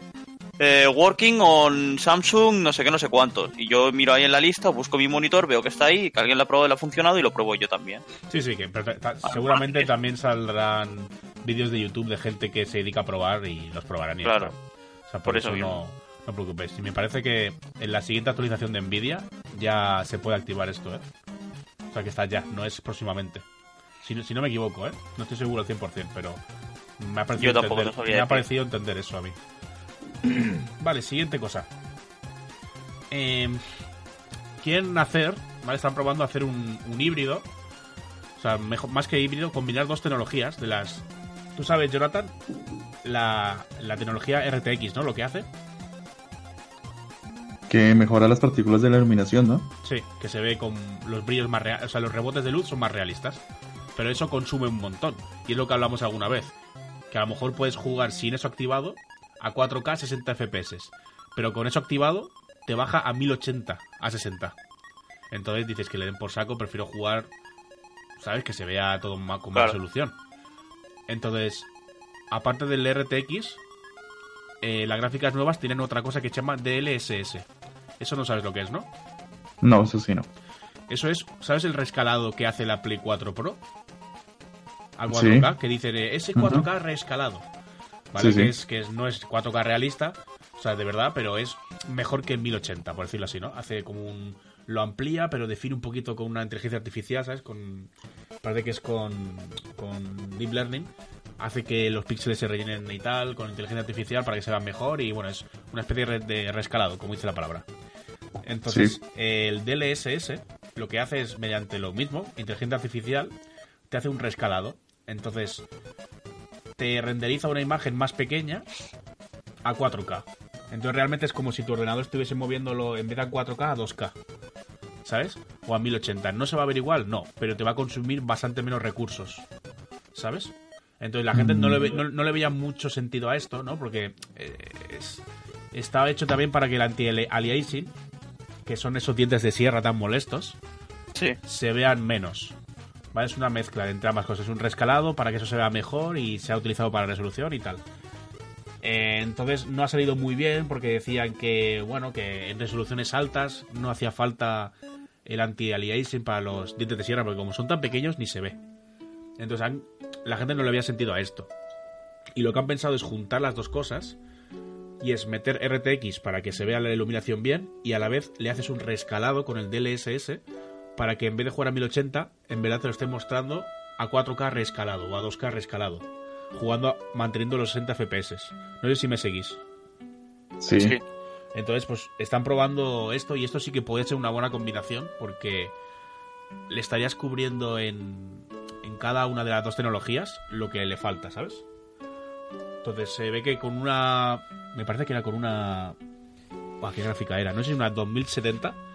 eh, working on Samsung no sé qué, no sé cuántos. Y yo miro ahí en la lista, busco mi monitor, veo que está ahí, que alguien lo ha probado y le ha funcionado y lo pruebo yo también. Sí, sí, que. Ta- seguramente también saldrán vídeos de YouTube de gente que se dedica a probar y los probarán. Y Claro. O sea, por, Por eso, eso no, no os preocupéis. Y me parece que en la siguiente actualización de Nvidia ya se puede activar esto, ¿eh? O sea, que está ya, no es próximamente. Si, no- si no me equivoco, ¿eh? No estoy seguro al 100%, pero me ha parecido, Yo entender, lo me ha parecido entender eso a mí. vale, siguiente cosa. Eh, quieren hacer, ¿vale? Están probando hacer un, un híbrido. O sea, mejor, más que híbrido, combinar dos tecnologías de las... Tú sabes, Jonathan, la, la tecnología RTX, ¿no? Lo que hace. Que mejora las partículas de la iluminación, ¿no? Sí, que se ve con los brillos más reales, o sea, los rebotes de luz son más realistas. Pero eso consume un montón. Y es lo que hablamos alguna vez. Que a lo mejor puedes jugar sin eso activado a 4K 60 FPS. Pero con eso activado te baja a 1080 a 60. Entonces dices que le den por saco, prefiero jugar, ¿sabes? Que se vea todo con más Claro. resolución. Entonces, aparte del RTX, eh, las gráficas nuevas tienen otra cosa que se llama DLSS. Eso no sabes lo que es, ¿no? No, eso sí no. Eso es, ¿sabes el rescalado que hace la Play 4 Pro? A Sí. 4K, que dice de ese 4K rescalado. ¿Vale? Sí, que, sí. Es, que es- no es 4K realista, o sea, de verdad, pero es mejor que el 1080, por decirlo así, ¿no? Hace como un. Lo amplía, pero define un poquito con una inteligencia artificial, ¿sabes? Con. Parece que es con. Con Deep Learning. Hace que los píxeles se rellenen y tal, con inteligencia artificial para que se vean mejor y bueno, es una especie de re- de rescalado, como dice la palabra. Entonces, Sí. el DLSS lo que hace es, mediante lo mismo, inteligencia artificial, te hace un rescalado. Entonces, te renderiza una imagen más pequeña a 4K. Entonces, realmente es como si tu ordenador estuviese moviéndolo en vez de a 4K a 2K. ¿Sabes? O a 1080. ¿No se va a ver igual? No, pero te va a consumir bastante menos recursos. ¿Sabes? Entonces la gente no le, ve- no, no le veía mucho sentido a esto, ¿no? Porque eh, es- estaba hecho también para que el anti-aliasing, que son esos dientes de sierra tan molestos, Sí. se vean menos. ¿Vale? Es una mezcla entre ambas cosas. Un rescalado para que eso se vea mejor y sea utilizado para resolución y tal. Eh, entonces no ha salido muy bien porque decían que, bueno, que en resoluciones altas no hacía falta el anti-aliasing para los dientes de sierra porque como son tan pequeños ni se ve. Entonces la gente no le había sentido a esto. Y lo que han pensado es juntar las dos cosas y es meter RTX para que se vea la iluminación bien y a la vez le haces un rescalado con el DLSS para que en vez de jugar a 1080, en verdad te lo esté mostrando a 4K reescalado o a 2K reescalado, jugando manteniendo los 60 FPS. No sé si me seguís. Sí. Sí. Entonces, pues están probando esto y esto sí que puede ser una buena combinación porque le estarías cubriendo en, en cada una de las dos tecnologías lo que le falta, ¿sabes? Entonces se ve que con una... Me parece que era con una... Buah, ¿Qué gráfica era? No sé si una 2070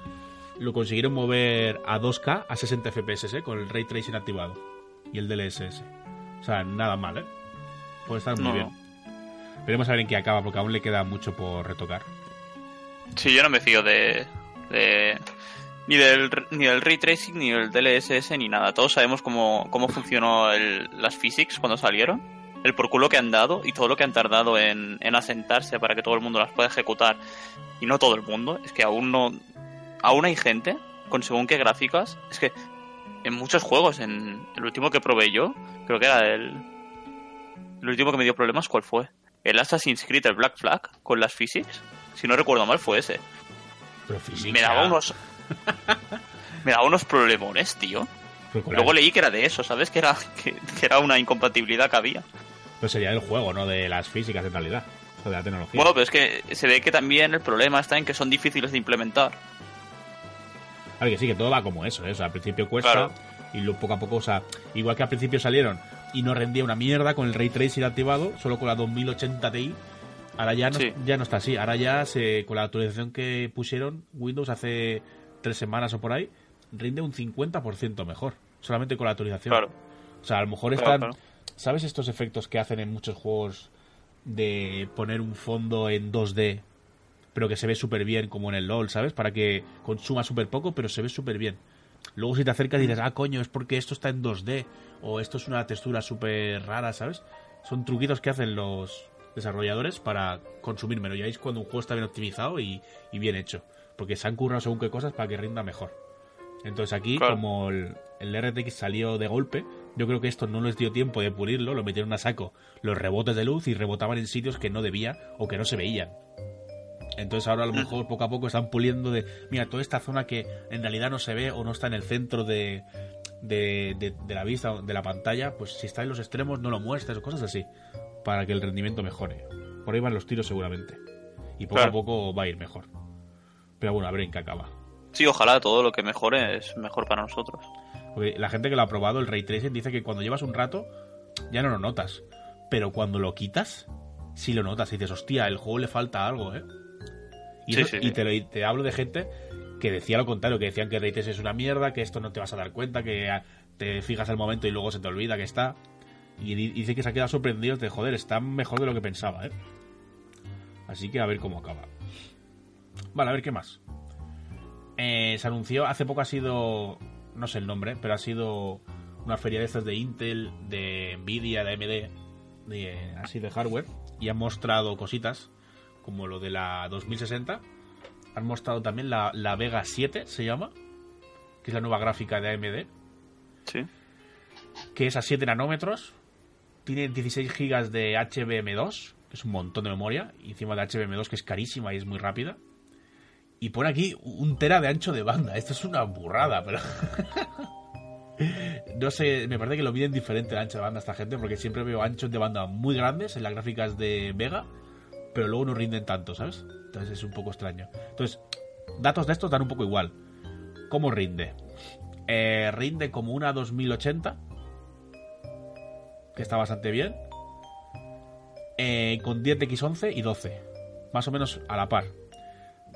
lo consiguieron mover a 2K a 60 FPS, ¿eh? Con el Ray Tracing activado y el DLSS. O sea, nada mal, ¿eh? Puede estar muy No, bien. Veremos a ver en qué acaba porque aún le queda mucho por retocar. Sí, yo no me fío de, de- ni del ni del ray tracing ni del DLSS ni nada. Todos sabemos cómo, cómo funcionó el- las physics cuando salieron, el por culo que han dado y todo lo que han tardado en, en asentarse para que todo el mundo las pueda ejecutar y no todo el mundo. Es que aún no, aún hay gente con según qué gráficas. Es que en muchos juegos, en el último que probé yo, creo que era el el último que me dio problemas, ¿cuál fue? El Assassin's Creed, el Black Flag, con las physics. Si no recuerdo mal, fue ese. Pero física- Me daba unos. me daba unos problemones, tío. Luego leí que era de eso, ¿sabes? Que era, que, que era una incompatibilidad que había. Pero sería del juego, no de las físicas en realidad. O de la tecnología. Bueno, pero es que se ve que también el problema está en que son difíciles de implementar. A ver, que sí, que todo va como eso, ¿eh? O sea, al principio cuesta Claro. y luego poco a poco, o sea, igual que al principio salieron y no rendía una mierda con el Ray Tracing activado, solo con la 2080 Ti, ahora ya no, Sí. ya no está así. Ahora ya, se, con la actualización que pusieron Windows hace tres semanas o por ahí, rinde un 50% mejor, solamente con la actualización. Claro. O sea, a lo mejor Claro, están... claro. ¿Sabes estos efectos que hacen en muchos juegos de poner un fondo en 2D, pero que se ve súper bien, como en el LOL, ¿sabes? Para que consuma súper poco, pero se ve súper bien. Luego si te acercas dices, ah, coño, es porque esto está en 2D, o esto es una textura súper rara, ¿sabes? Son truquitos que hacen los desarrolladores para consumir menos. Ya veis cuando un juego está bien optimizado y, y bien hecho. Porque se han currado según qué cosas para que rinda mejor. Entonces aquí, Claro. como el, el RTX salió de golpe, yo creo que esto no les dio tiempo de pulirlo, lo metieron a saco los rebotes de luz y rebotaban en sitios que no debía o que no se veían. Entonces ahora a lo mejor poco a poco están puliendo de, mira, toda esta zona que en realidad no se ve o no está en el centro de, de, de- de la vista, de la pantalla, pues si está en los extremos no lo muestres o cosas así, para que el rendimiento mejore. Por ahí van los tiros seguramente. Y poco Claro. a poco va a ir mejor. Pero bueno, a ver en qué acaba. Sí, ojalá todo lo que mejore es mejor para nosotros. Porque la gente que lo ha probado, el ray tracing, dice que cuando llevas un rato ya no lo notas. Pero cuando lo quitas, sí lo notas. Y dices, hostia, el juego le falta algo, ¿eh? Y, Sí, eso- sí, y sí. te, lo- te hablo de gente que decía lo contrario, que decían que el tracing es una mierda, que esto no te vas a dar cuenta, que te fijas al momento y luego se te olvida que está. Y di- dice que se ha quedado sorprendido de, joder, está mejor de lo que pensaba, ¿eh? Así que a ver cómo acaba. Vale, a ver qué más. Eh, se anunció, hace poco ha sido, no sé el nombre, pero ha sido una feria de estas de Intel, de Nvidia, de AMD, de, así de hardware, y han mostrado cositas como lo de la 2060. Han mostrado también la, la Vega 7, se llama, que es la nueva gráfica de AMD, Sí. que es a 7 nanómetros, tiene 16 gigas de HBM2, que es un montón de memoria, y encima de HBM2 que es carísima y es muy rápida. Y pone aquí un tera de ancho de banda. Esto es una burrada, pero. no sé, me parece que lo miden diferente el ancho de banda esta gente, porque siempre veo anchos de banda muy grandes en las gráficas de Vega, pero luego no rinden tanto, ¿sabes? Entonces es un poco extraño. Entonces, datos de estos dan un poco igual. ¿Cómo rinde? Eh, rinde como una 2080, que está bastante bien, eh, con 10 de X11 y 12, más o menos a la par.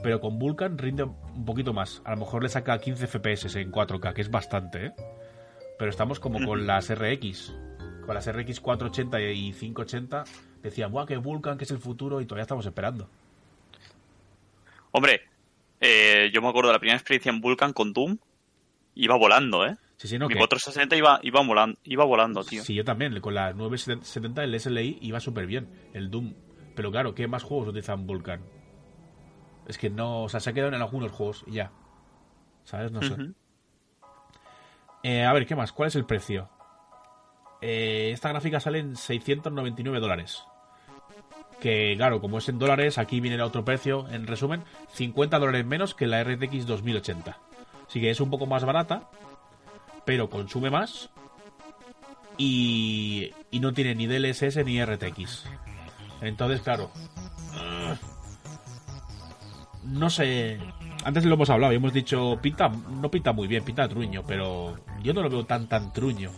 Pero con Vulkan rinde un poquito más. A lo mejor le saca 15 FPS en 4K, que es bastante, ¿eh? Pero estamos como con las RX. Con las RX 480 y 580 decían, ¡buah, que Vulkan, que es el futuro! Y todavía estamos esperando. Hombre, eh, yo me acuerdo de la primera experiencia en Vulkan con Doom. Iba volando, ¿eh? Sí, sí, no, Mi que- 460 iba, iba, volando, iba volando, tío. Sí, yo también. Con la 970 el SLI iba súper bien. El Doom. Pero claro, ¿qué más juegos utilizan Vulkan? Es que no... O sea, se ha quedado en algunos juegos y ya. ¿Sabes? No sé. Eh, a ver, ¿qué más? ¿Cuál es el precio? Eh, esta gráfica sale en 699 dólares. Que, claro, como es en dólares, aquí viene otro precio. En resumen, 50 dólares menos que la RTX 2080. Sí que es un poco más barata, pero consume más y, y no tiene ni DLSS ni RTX. Entonces, claro, no sé. Antes lo hemos hablado y hemos dicho, pinta, no pinta muy bien, pinta truño, pero yo no lo veo tan tan truño.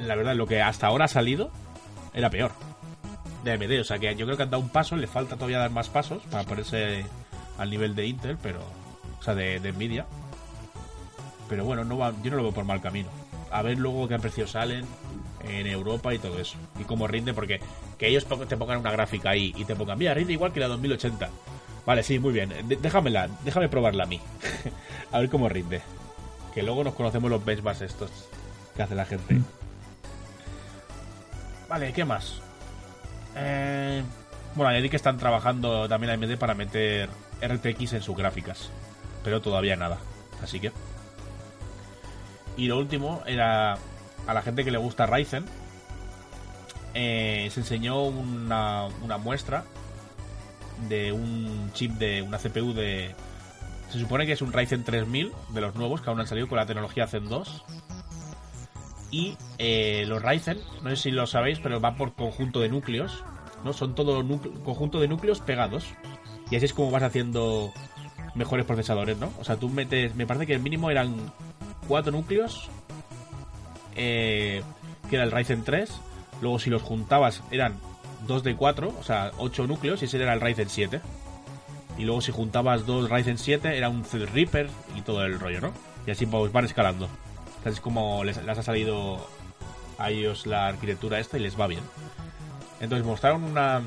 La verdad, lo que hasta ahora ha salido era peor de AMD. O sea que yo creo que han dado un paso, le falta todavía dar más pasos para ponerse al nivel de Intel, pero. O sea, de, Nvidia. Pero bueno, no va, yo no lo veo por mal camino. A ver luego qué precios salen en Europa y todo eso. Y cómo rinde, porque que ellos te pongan una gráfica ahí y te pongan, mira, rinde igual que la 2080. Vale, sí, muy bien. Déjamela, déjame probarla a mí. a ver cómo rinde. Que luego nos conocemos los benchmarks estos que hace la gente. Mm. Vale, ¿qué más? Eh, bueno, añadí que están trabajando también AMD para meter RTX en sus gráficas. Pero todavía nada. Así que. Y lo último era a la gente que le gusta Ryzen. Eh, se enseñó una, una muestra de un chip de una CPU de. Se supone que es un Ryzen 3000 de los nuevos que aún han salido con la tecnología Zen 2. Y eh, los Ryzen, no sé si lo sabéis, pero van por conjunto de núcleos. ¿no? Son todo conjunto de núcleos pegados. Y así es como vas haciendo mejores procesadores, ¿no? O sea, tú metes. Me parece que el mínimo eran cuatro núcleos. Eh, que era el Ryzen 3. Luego, si los juntabas, eran 2 de 4, o sea, 8 núcleos, y ese era el Ryzen 7. Y luego si juntabas dos Ryzen 7 era un Threadripper y todo el rollo, ¿no? Y así pues van escalando. Así es como les, ha salido a ellos la arquitectura esta y les va bien. Entonces mostraron una,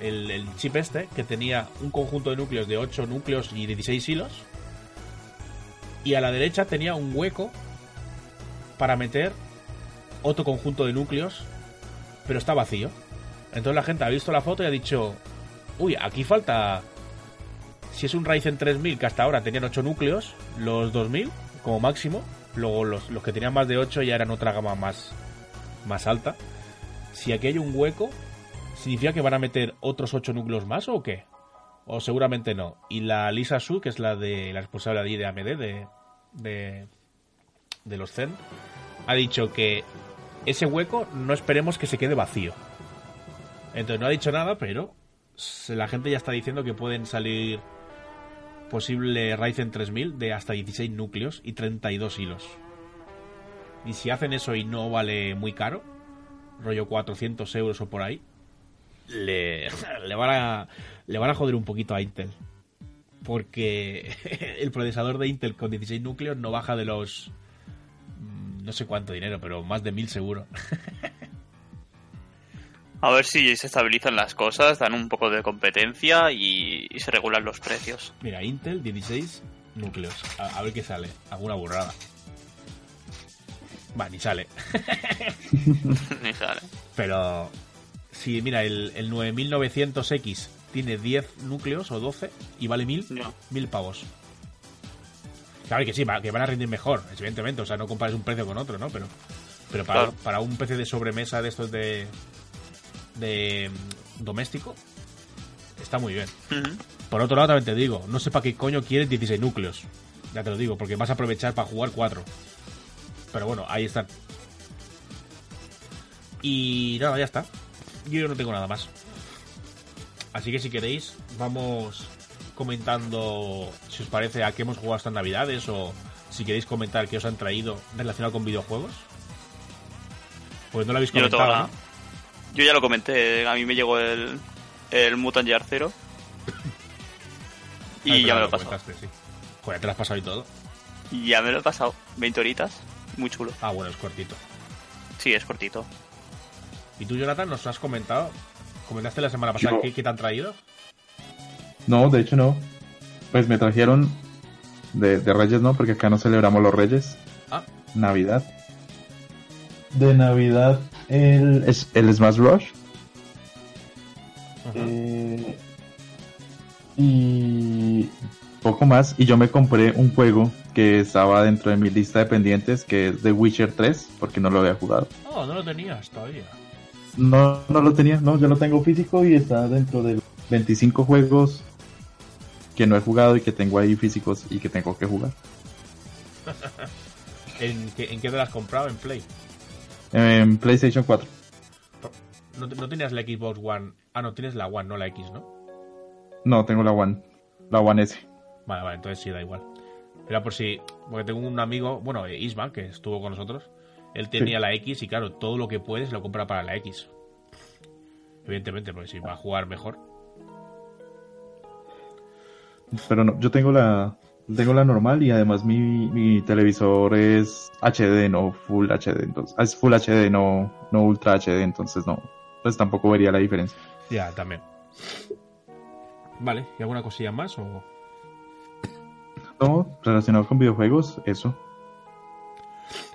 el, chip este que tenía un conjunto de núcleos de 8 núcleos y 16 hilos. Y a la derecha tenía un hueco para meter otro conjunto de núcleos, pero está vacío. Entonces la gente ha visto la foto y ha dicho, uy, aquí falta... Si es un Ryzen 3000 que hasta ahora tenían 8 núcleos, los 2000 como máximo, luego los, que tenían más de 8 ya eran otra gama más, más alta. Si aquí hay un hueco, ¿significa que van a meter otros 8 núcleos más o qué? O seguramente no. Y la Lisa Su, que es la de la responsable de AMD, de, de, de los Zen, ha dicho que ese hueco no esperemos que se quede vacío. Entonces no ha dicho nada, pero la gente ya está diciendo que pueden salir posible Ryzen 3000 de hasta 16 núcleos y 32 hilos. Y si hacen eso y no vale muy caro, rollo 400 euros o por ahí, le, le, van, a, le van a joder un poquito a Intel. Porque el procesador de Intel con 16 núcleos no baja de los... Mm, no sé cuánto dinero, pero más de 1000 seguro. A ver si se estabilizan las cosas, dan un poco de competencia y, se regulan los precios. Mira, Intel 16 núcleos. A, ver qué sale. Alguna burrada. Va, ni sale. ni sale. Pero si mira, el, 9900X tiene 10 núcleos o 12 y vale 1000, 1000 pavos. Claro que sí, que van a rendir mejor, evidentemente. O sea, no compares un precio con otro, ¿no? Pero, pero para, para un PC de sobremesa de estos de, de mm, doméstico está muy bien. Por otro lado, también te digo, no sé para qué coño quieres 16 núcleos. Ya te lo digo, porque vas a aprovechar para jugar 4. Pero bueno, ahí están. Y nada, ya está. Yo no tengo nada más. Así que si queréis, vamos comentando si os parece a qué hemos jugado estas navidades o si queréis comentar qué os han traído relacionado con videojuegos. Pues no lo habéis comentado, yo ya lo comenté, a mí me llegó el, el Mutant Year 0. y ya me lo he pasado. Sí. Joder, te lo has pasado y todo. Ya me lo he pasado. 20 horitas. Muy chulo. Ah, bueno, es cortito. Sí, es cortito. ¿Y tú, Jonathan, nos has comentado? ¿Comentaste la semana pasada qué, te han traído? No, de hecho no. Pues me trajeron de, de, Reyes, ¿no? Porque acá no celebramos los Reyes. Ah. Navidad. De Navidad el, el Smash Rush. Eh, y poco más. Y yo me compré un juego que estaba dentro de mi lista de pendientes, que es The Witcher 3, porque no lo había jugado. Oh, no lo tenías todavía. No, no lo tenía, no, yo lo tengo físico y está dentro de 25 juegos que no he jugado y que tengo ahí físicos y que tengo que jugar. ¿En qué, ¿En qué te las has comprado? ¿En Play? En PlayStation 4. ¿No, no tenías la Xbox One? Ah, no, tienes la One, no la X, ¿no? No, tengo la One. La One S. Vale, vale, entonces sí, da igual. Era por si. Porque tengo un amigo, bueno, Isma, que estuvo con nosotros. Él tenía la X y, claro, todo lo que puedes lo compra para la X. Evidentemente, porque si va a jugar mejor. Pero no, yo tengo la, tengo la normal y además mi, mi televisor es HD, no Full HD. Entonces, es Full HD, no, no Ultra HD, entonces no. Pues tampoco vería la diferencia. Ya, también. Vale, ¿y alguna cosilla más o...? No, relacionado con videojuegos, eso.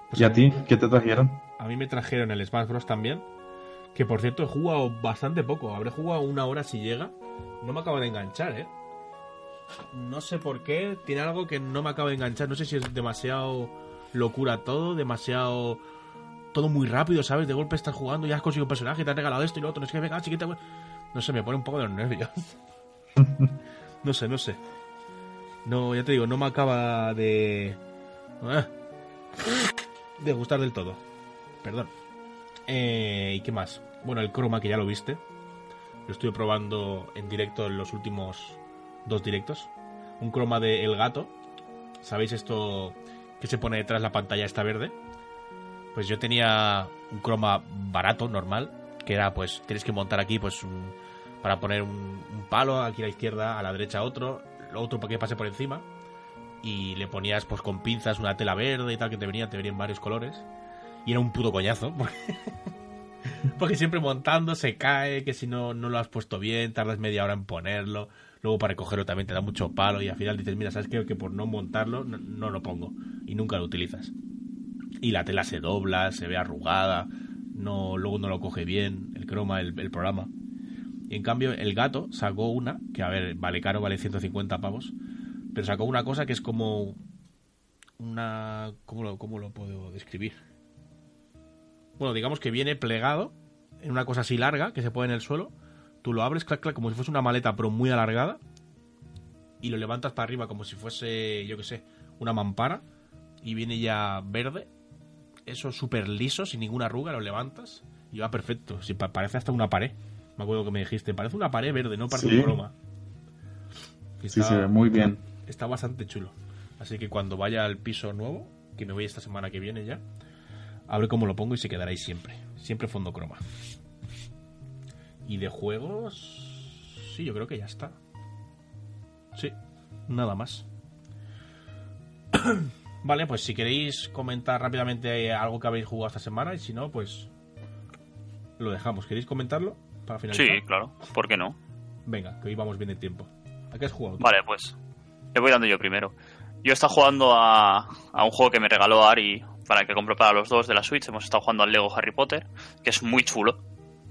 Pues ¿Y a ti? ¿Qué te trajeron? A mí me trajeron el Smash Bros. también. Que por cierto he jugado bastante poco. Habré jugado una hora si llega. No me acaba de enganchar, ¿eh? No sé por qué. Tiene algo que no me acaba de enganchar. No sé si es demasiado locura todo. Demasiado... Todo muy rápido, ¿sabes? De golpe estás jugando y has conseguido un personaje te han regalado esto y lo otro. No es que venga, chiquita... No sé, me pone un poco de los nervios. no sé, no sé. No, ya te digo, no me acaba de... Ah, de gustar del todo. Perdón. Eh, ¿Y qué más? Bueno, el croma que ya lo viste. Lo estuve probando en directo en los últimos dos directos. Un croma de El Gato. ¿Sabéis esto que se pone detrás de la pantalla esta verde? Pues yo tenía un croma barato, normal, que era pues tienes que montar aquí pues un, para poner un, un palo aquí a la izquierda, a la derecha otro, otro para que pase por encima y le ponías pues con pinzas una tela verde y tal que te venía, te venían varios colores y era un puto coñazo porque, siempre montando se cae, que si no no lo has puesto bien, tardas media hora en ponerlo, luego para recogerlo también te da mucho palo y al final dices, mira, sabes que por no montarlo no, lo pongo y nunca lo utilizas. Y la tela se dobla, se ve arrugada, no luego no lo coge bien el croma, el programa. Y en cambio, el gato sacó una, que a ver, vale caro, vale 150 pavos, pero sacó una cosa que es como una... ¿Cómo lo, cómo lo puedo describir? Bueno, digamos que viene plegado en una cosa así larga que se pone en el suelo. Tú lo abres, clac, clac, como si fuese una maleta, pero muy alargada. Y lo levantas para arriba como si fuese, yo qué sé, una mampara. Y viene ya verde. Eso súper liso, sin ninguna arruga, lo levantas. Y va perfecto. Si pa- parece hasta una pared. Me acuerdo que me dijiste, parece una pared verde, no parece Sí. un croma. Y Sí, se ve muy bien. Está bastante chulo. Así que cuando vaya al piso nuevo, que me voy esta semana que viene ya, a ver cómo lo pongo y se quedará ahí siempre. Siempre fondo croma. Y de juegos... Sí, yo creo que ya está. Sí, nada más. vale, pues si queréis comentar rápidamente algo que habéis jugado esta semana y si no, pues lo dejamos. ¿Queréis comentarlo para finalizar? Sí, claro. ¿Por qué no? Venga, que hoy vamos bien de tiempo. ¿A qué has jugado? tú? Vale, pues le voy dando yo primero. Yo he estado jugando a, a un juego que me regaló Ari para que compré para los dos de la Switch. Hemos estado jugando al Lego Harry Potter, que es muy chulo.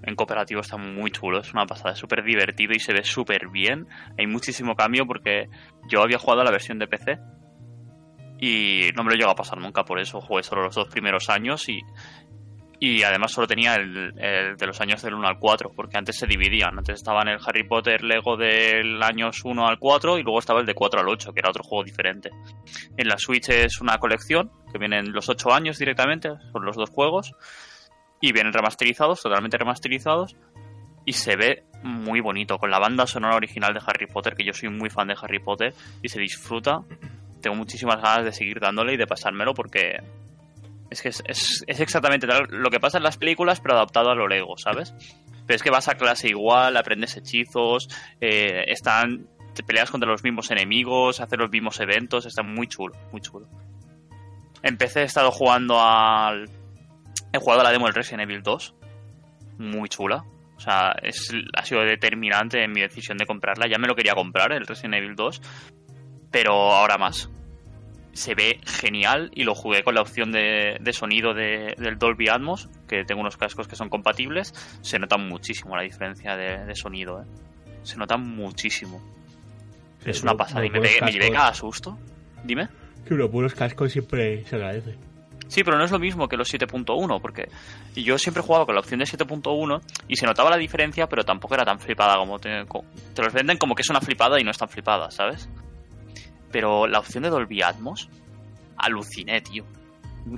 En cooperativo está muy chulo, es una pasada, es súper divertido y se ve súper bien. Hay muchísimo cambio porque yo había jugado a la versión de PC y no me lo llegado a pasar nunca, por eso jugué solo los dos primeros años y, y además solo tenía el, de los años del 1 al 4, porque antes se dividían. Antes estaba en el Harry Potter Lego del años 1 al 4 y luego estaba el de 4 al 8, que era otro juego diferente. En la Switch es una colección que vienen los 8 años directamente, son los dos juegos, y vienen remasterizados, totalmente remasterizados, y se ve muy bonito, con la banda sonora original de Harry Potter, que yo soy muy fan de Harry Potter, y se disfruta. Tengo muchísimas ganas de seguir dándole y de pasármelo porque es que es, es- exactamente lo que pasa en las películas, pero adaptado a lo Lego, ¿sabes? Pero es que vas a clase igual, aprendes hechizos, eh, están, te peleas contra los mismos enemigos, haces los mismos eventos, está muy chulo, muy chulo. Empecé, he estado jugando al... He jugado a la demo del Resident Evil 2, muy chula. O sea, es, ha sido determinante en mi decisión de comprarla. Ya me lo quería comprar, el Resident Evil 2, pero ahora más se ve genial y lo jugué con la opción de, de sonido de- del Dolby Atmos, que tengo unos cascos que son compatibles. Se nota muchísimo la diferencia de, de sonido, ¿eh? Se nota muchísimo. Sí, es una pasada. Y me, buenos pegué- me llevé cada susto. Dime. Que unos buenos cascos siempre se agradece. Sí, pero no es lo mismo que los 7.1, porque yo siempre jugaba con la opción de 7.1 y se notaba la diferencia, pero tampoco era tan flipada como te, te los venden como que es una flipada y no es tan flipada, ¿sabes? Pero la opción de Dolby Atmos, aluciné, tío.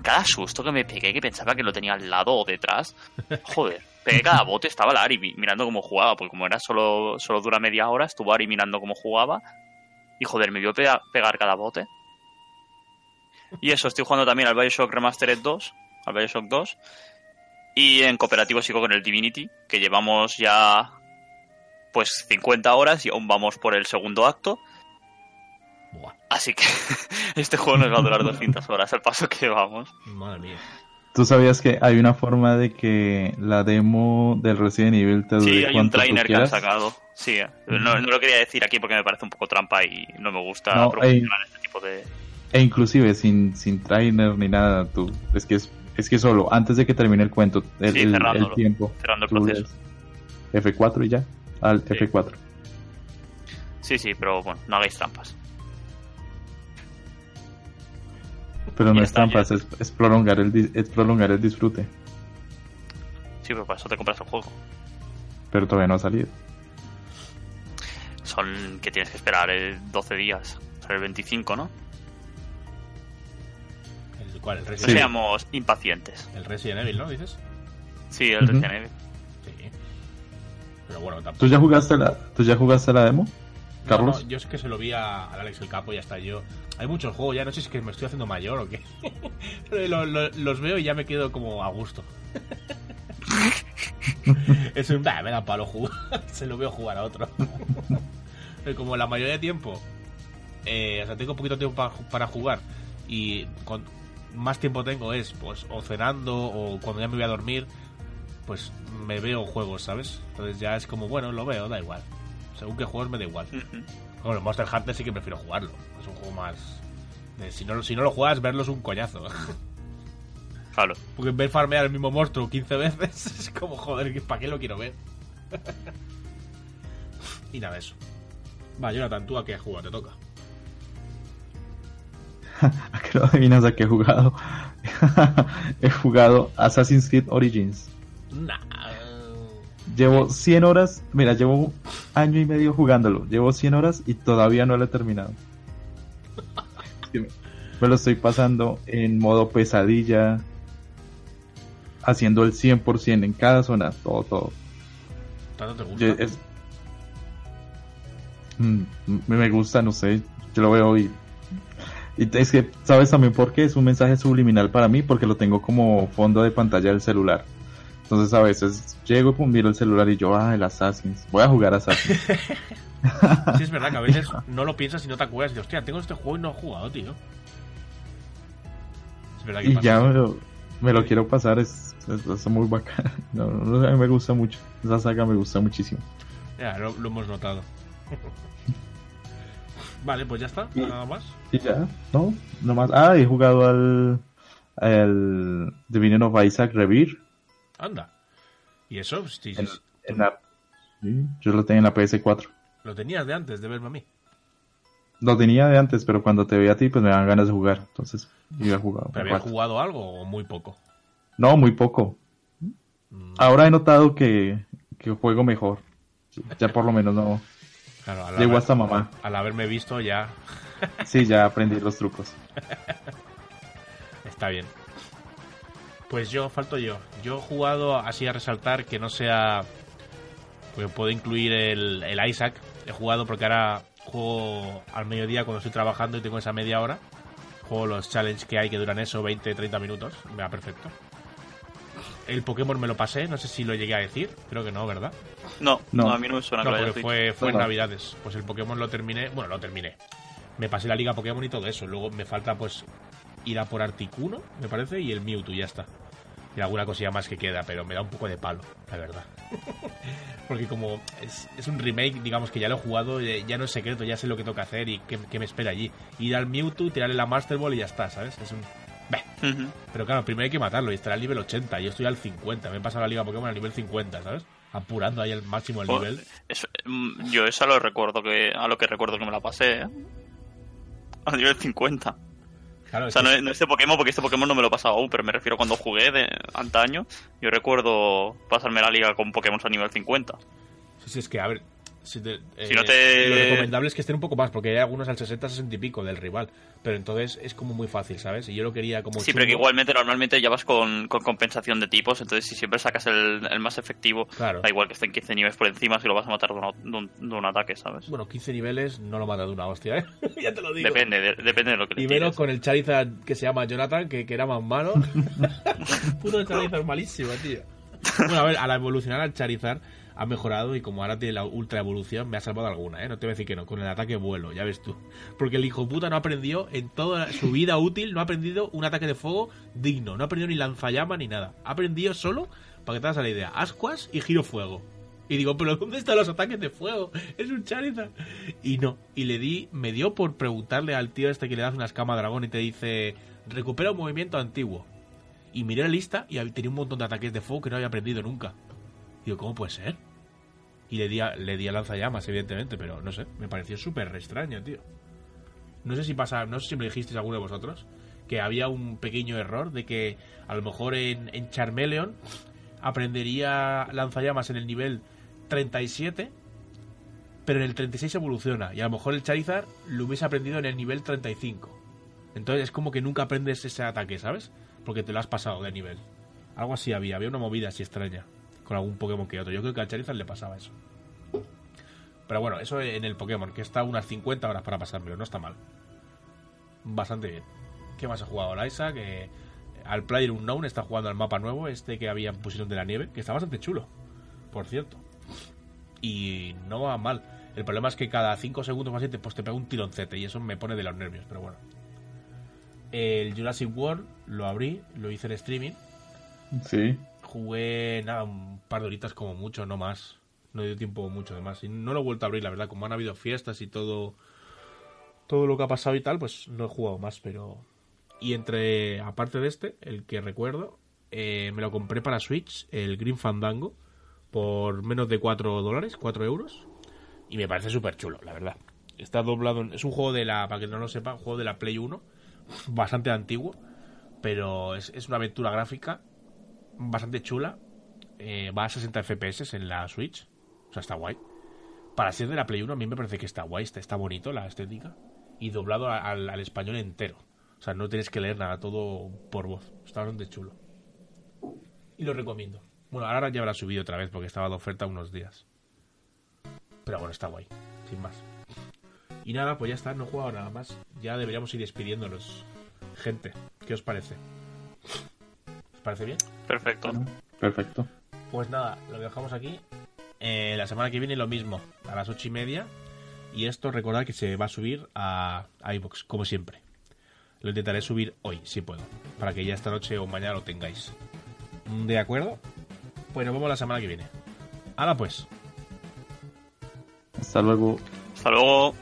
Cada susto que me pegué, que pensaba que lo tenía al lado o detrás, joder, pegué cada bote, estaba la Ari mi- mirando cómo jugaba, porque como era solo, solo dura media hora, estuvo Ari mirando cómo jugaba, y joder, me vio pega- pegar cada bote. Y eso, estoy jugando también al Bioshock Remastered 2, al Bioshock 2. Y en cooperativo sigo con el Divinity, que llevamos ya pues 50 horas y aún vamos por el segundo acto. Buah, Así que este juego nos va a durar 200 horas al paso que vamos. madre mía. ¿Tú sabías que hay una forma de que la demo del Resident Evil te dure Sí, hay un trainer que han sacado. Sí, eh. no, no lo quería decir aquí porque me parece un poco trampa y no me gusta No, promocionar este tipo de... E inclusive sin, sin trainer ni nada, tú, es que es, es que solo antes de que termine el cuento, el, Sí, el- el cerrándolo, tiempo, cerrando el proceso. lees F4 y ya, al Sí. F4. Sí, sí, pero bueno, no hagáis trampas. Pero no es trampas, es, es prolongar el, es prolongar el disfrute, Sí, pero para eso te compras el juego. pero todavía no ha salido. Son que tienes que esperar eh, 12 días. Sale el 25, ¿no? ¿El cuál? El No Resident, seamos impacientes. el Resident Evil, ¿no? Dices. Sí, el. Resident Evil. Sí. Pero bueno, tampoco. ¿Tú ya jugaste la, tú ya jugaste la demo, No, Carlos? no, yo es que se lo vi a- al Alex el Capo y ya está yo. Hay muchos juegos, ya no sé si es que me estoy haciendo mayor o qué. Pero lo- lo- los veo y ya me quedo como a gusto. es un. Me da palo jugar. se lo veo jugar a otro. Pero como la mayoría de tiempo. eh, o sea, tengo poquito tiempo pa- para jugar. Y con más tiempo tengo es, pues, o cenando o cuando ya me voy a dormir. Pues me veo juegos, ¿sabes? Entonces ya es como, bueno, lo veo, da igual. Según qué juegos me da igual. Bueno, el Monster Hunter sí que prefiero jugarlo. Es un juego más. de- si, no, si no lo juegas, verlo es un coñazo. Claro. Porque ver farmear el mismo monstruo 15 veces es como, joder, ¿para qué lo quiero ver? y nada, eso. Va, Jonathan, ¿tú a qué has jugado? Te toca. ¿A qué no adivinas a qué he jugado? he jugado Assassin's Creed Origins. Nah. Llevo 100 horas, mira, llevo año y medio jugándolo. Llevo 100 horas y todavía no lo he terminado. Me- lo estoy pasando en modo pesadilla, haciendo el 100% en cada zona, todo, todo. ¿Tanto te gusta? Yo- es- Mm, me me gusta, no sé, yo lo veo y... Y es que, ¿sabes también por qué? Es un mensaje subliminal para mí porque lo tengo como fondo de pantalla del celular. Entonces a veces llego y miro el celular y yo, ah, el Assassin's. Voy a jugar Assassin's. Sí, es verdad que a veces no lo piensas y no te acuerdas. Y hostia, tengo este juego y no he jugado, tío. Es verdad que y pasa. ya me lo, me lo quiero pasar, es, es, es muy bacán. No, a mí me gusta mucho. Esa saga me gusta muchísimo. Ya, lo, lo hemos notado. vale, pues ya está. Nada más. Y ya, ¿no? No más. Ah, he jugado al, al The of Isaac Revere. Anda. ¿Y eso? Pues, sí, En, sí, en la, sí, yo lo tenía en la PS4. Lo tenías de antes de verme a mí. Lo tenía de antes, pero cuando te veía a ti, pues me daban ganas de jugar. Entonces, jugar. un ¿Pero habías rato. jugado algo o muy poco? No, muy poco. Mm, Ahora he notado que, que juego mejor. Ya por lo menos no. claro, al, Llegó hasta mamá. al haberme visto ya Sí, ya aprendí los trucos. está bien. Pues yo, falto yo. Yo he jugado así a resaltar que no sea... Porque puedo incluir el, el Isaac. He jugado porque ahora juego al mediodía cuando estoy trabajando y tengo esa media hora. Juego los challenges que hay que duran eso, 20-30 minutos. Me va perfecto. El Pokémon me lo pasé, no sé si lo llegué a decir. Creo que no, ¿verdad? No, No. no, a mí no me suena No, que lo hayas porque fue, fue en. Navidades. Pues el Pokémon lo terminé. Bueno, lo terminé. Me pasé la liga Pokémon y todo eso. Luego me falta, pues, ir a por Articuno, me parece, y el Mewtwo, y ya está. Y alguna cosilla más que queda, pero me da un poco de palo, la verdad. porque como es, es un remake, digamos que ya lo he jugado, eh, ya no es secreto, ya sé lo que tengo que hacer y qué, qué me espera allí. Ir al Mewtwo, tirarle la Master Ball y ya está, ¿sabes? Es un... Ujú. Pero claro, primero hay que matarlo y estará al nivel 80. Yo estoy al 50. Me he pasado la liga Pokémon al nivel 50, ¿sabes? Apurando ahí al máximo el Jo- nivel. eso- mm, yo eso lo recuerdo que, a lo que recuerdo que me la pasé, ¿eh? A nivel 50. Claro, O sea, no este Pokémon, porque este Pokémon no me lo he pasado aún, pero me refiero cuando jugué de antaño. Yo recuerdo pasarme la liga con Pokémon a nivel 50. Sí, sí, es que, a ver. Si, te- Si no eh, te- Lo recomendable es que estén un poco más, porque hay algunos al 60, 60 y pico del rival. Pero entonces es como muy fácil, ¿sabes? Y yo lo quería como. Sí, pero que igualmente normalmente ya vas con, con compensación de tipos, entonces si siempre sacas el, el más efectivo, Claro. da igual que estén 15 niveles por encima si lo vas a matar de, una- de un, de un ataque, ¿sabes? Bueno, 15 niveles no lo mata de una hostia, ¿eh? ya te lo digo. Depende, de- depende de lo que le Y menos con el Charizard que se llama Jonathan, que, que era más malo. Puro Charizard malísimo, tío. Bueno, a ver, al evolucionar al Charizard ha mejorado y como ahora tiene la ultra evolución, me ha salvado alguna, ¿eh? No te voy a decir que no, con el ataque vuelo, ya ves tú. Porque el hijo puta no aprendió en toda su vida útil, no ha aprendido un ataque de fuego digno, no ha aprendido ni lanzallama ni nada. Ha aprendido solo, para que te hagas la idea, ascuas y giro fuego. Y digo, pero ¿dónde están los ataques de fuego? Es un Charizard. Y no, y le di, me dio por preguntarle al tío este que le das una escama dragón y te dice, recupera un movimiento antiguo. Y miré la lista y tenía un montón de ataques de fuego que no había aprendido nunca. Digo, ¿cómo puede ser? Y le di a, le di a lanzallamas, evidentemente, pero no sé, me pareció súper extraño, tío. No sé si pasa, no sé si me dijisteis alguno de vosotros, que había un pequeño error de que a lo mejor en, en Charmeleon aprendería lanzallamas en el nivel 37, pero en el 36 evoluciona, y a lo mejor el Charizard lo hubiese aprendido en el nivel 35. Entonces es como que nunca aprendes ese ataque, ¿sabes? Porque te lo has pasado de nivel. Algo así había, había una movida así extraña con algún Pokémon que otro. Yo creo que al Charizard le pasaba eso. Pero bueno, eso en el Pokémon, que está unas 50 horas para pasármelo, no está mal. Bastante bien. ¿Qué más ha jugado la Isaac? Que al Player Unknown está jugando al mapa nuevo, este que había pusieron de la nieve, que está bastante chulo, por cierto. Y no va mal. El problema es que cada 5 segundos más 7 pues te pega un tironcete y eso me pone de los nervios, pero bueno. El Jurassic World lo abrí, lo hice en streaming. Sí. Jugué nada, un par de horitas como mucho, no más. No dio tiempo mucho de más. Y no lo he vuelto a abrir, la verdad. Como han habido fiestas y todo. Todo lo que ha pasado y tal, pues no he jugado más, pero. Y entre. Aparte de este, el que recuerdo, eh, me lo compré para Switch, el Green Fandango, por menos de 4 dólares, 4 euros. Y me parece súper chulo, la verdad. Está doblado. en- Es un juego de la. Para que no lo sepa, un juego de la Play 1. Bastante antiguo. Pero es, es una aventura gráfica bastante chula. Eh, va a 60 FPS en la Switch. O sea, está guay. Para ser de la Play 1, a mí me parece que está guay, está, está bonito la estética. Y doblado al, al español entero. O sea, no tienes que leer nada, todo por voz. Está bastante chulo. Y lo recomiendo. Bueno, ahora ya habrá subido otra vez porque estaba de oferta unos días. Pero bueno, está guay, sin más. Y nada, pues ya está, no he jugado nada más. Ya deberíamos ir despidiéndonos. Gente, ¿qué os parece? ¿Os parece bien? Perfecto. Perfecto. Pues nada, lo dejamos aquí. Eh, la semana que viene lo mismo, a las ocho y media. Y esto recordad que se va a subir a iBox, como siempre. Lo intentaré subir hoy, si puedo, para que ya esta noche o mañana lo tengáis. ¿De acuerdo? Pues nos vemos la semana que viene. Ahora pues. Hasta luego. Hasta luego.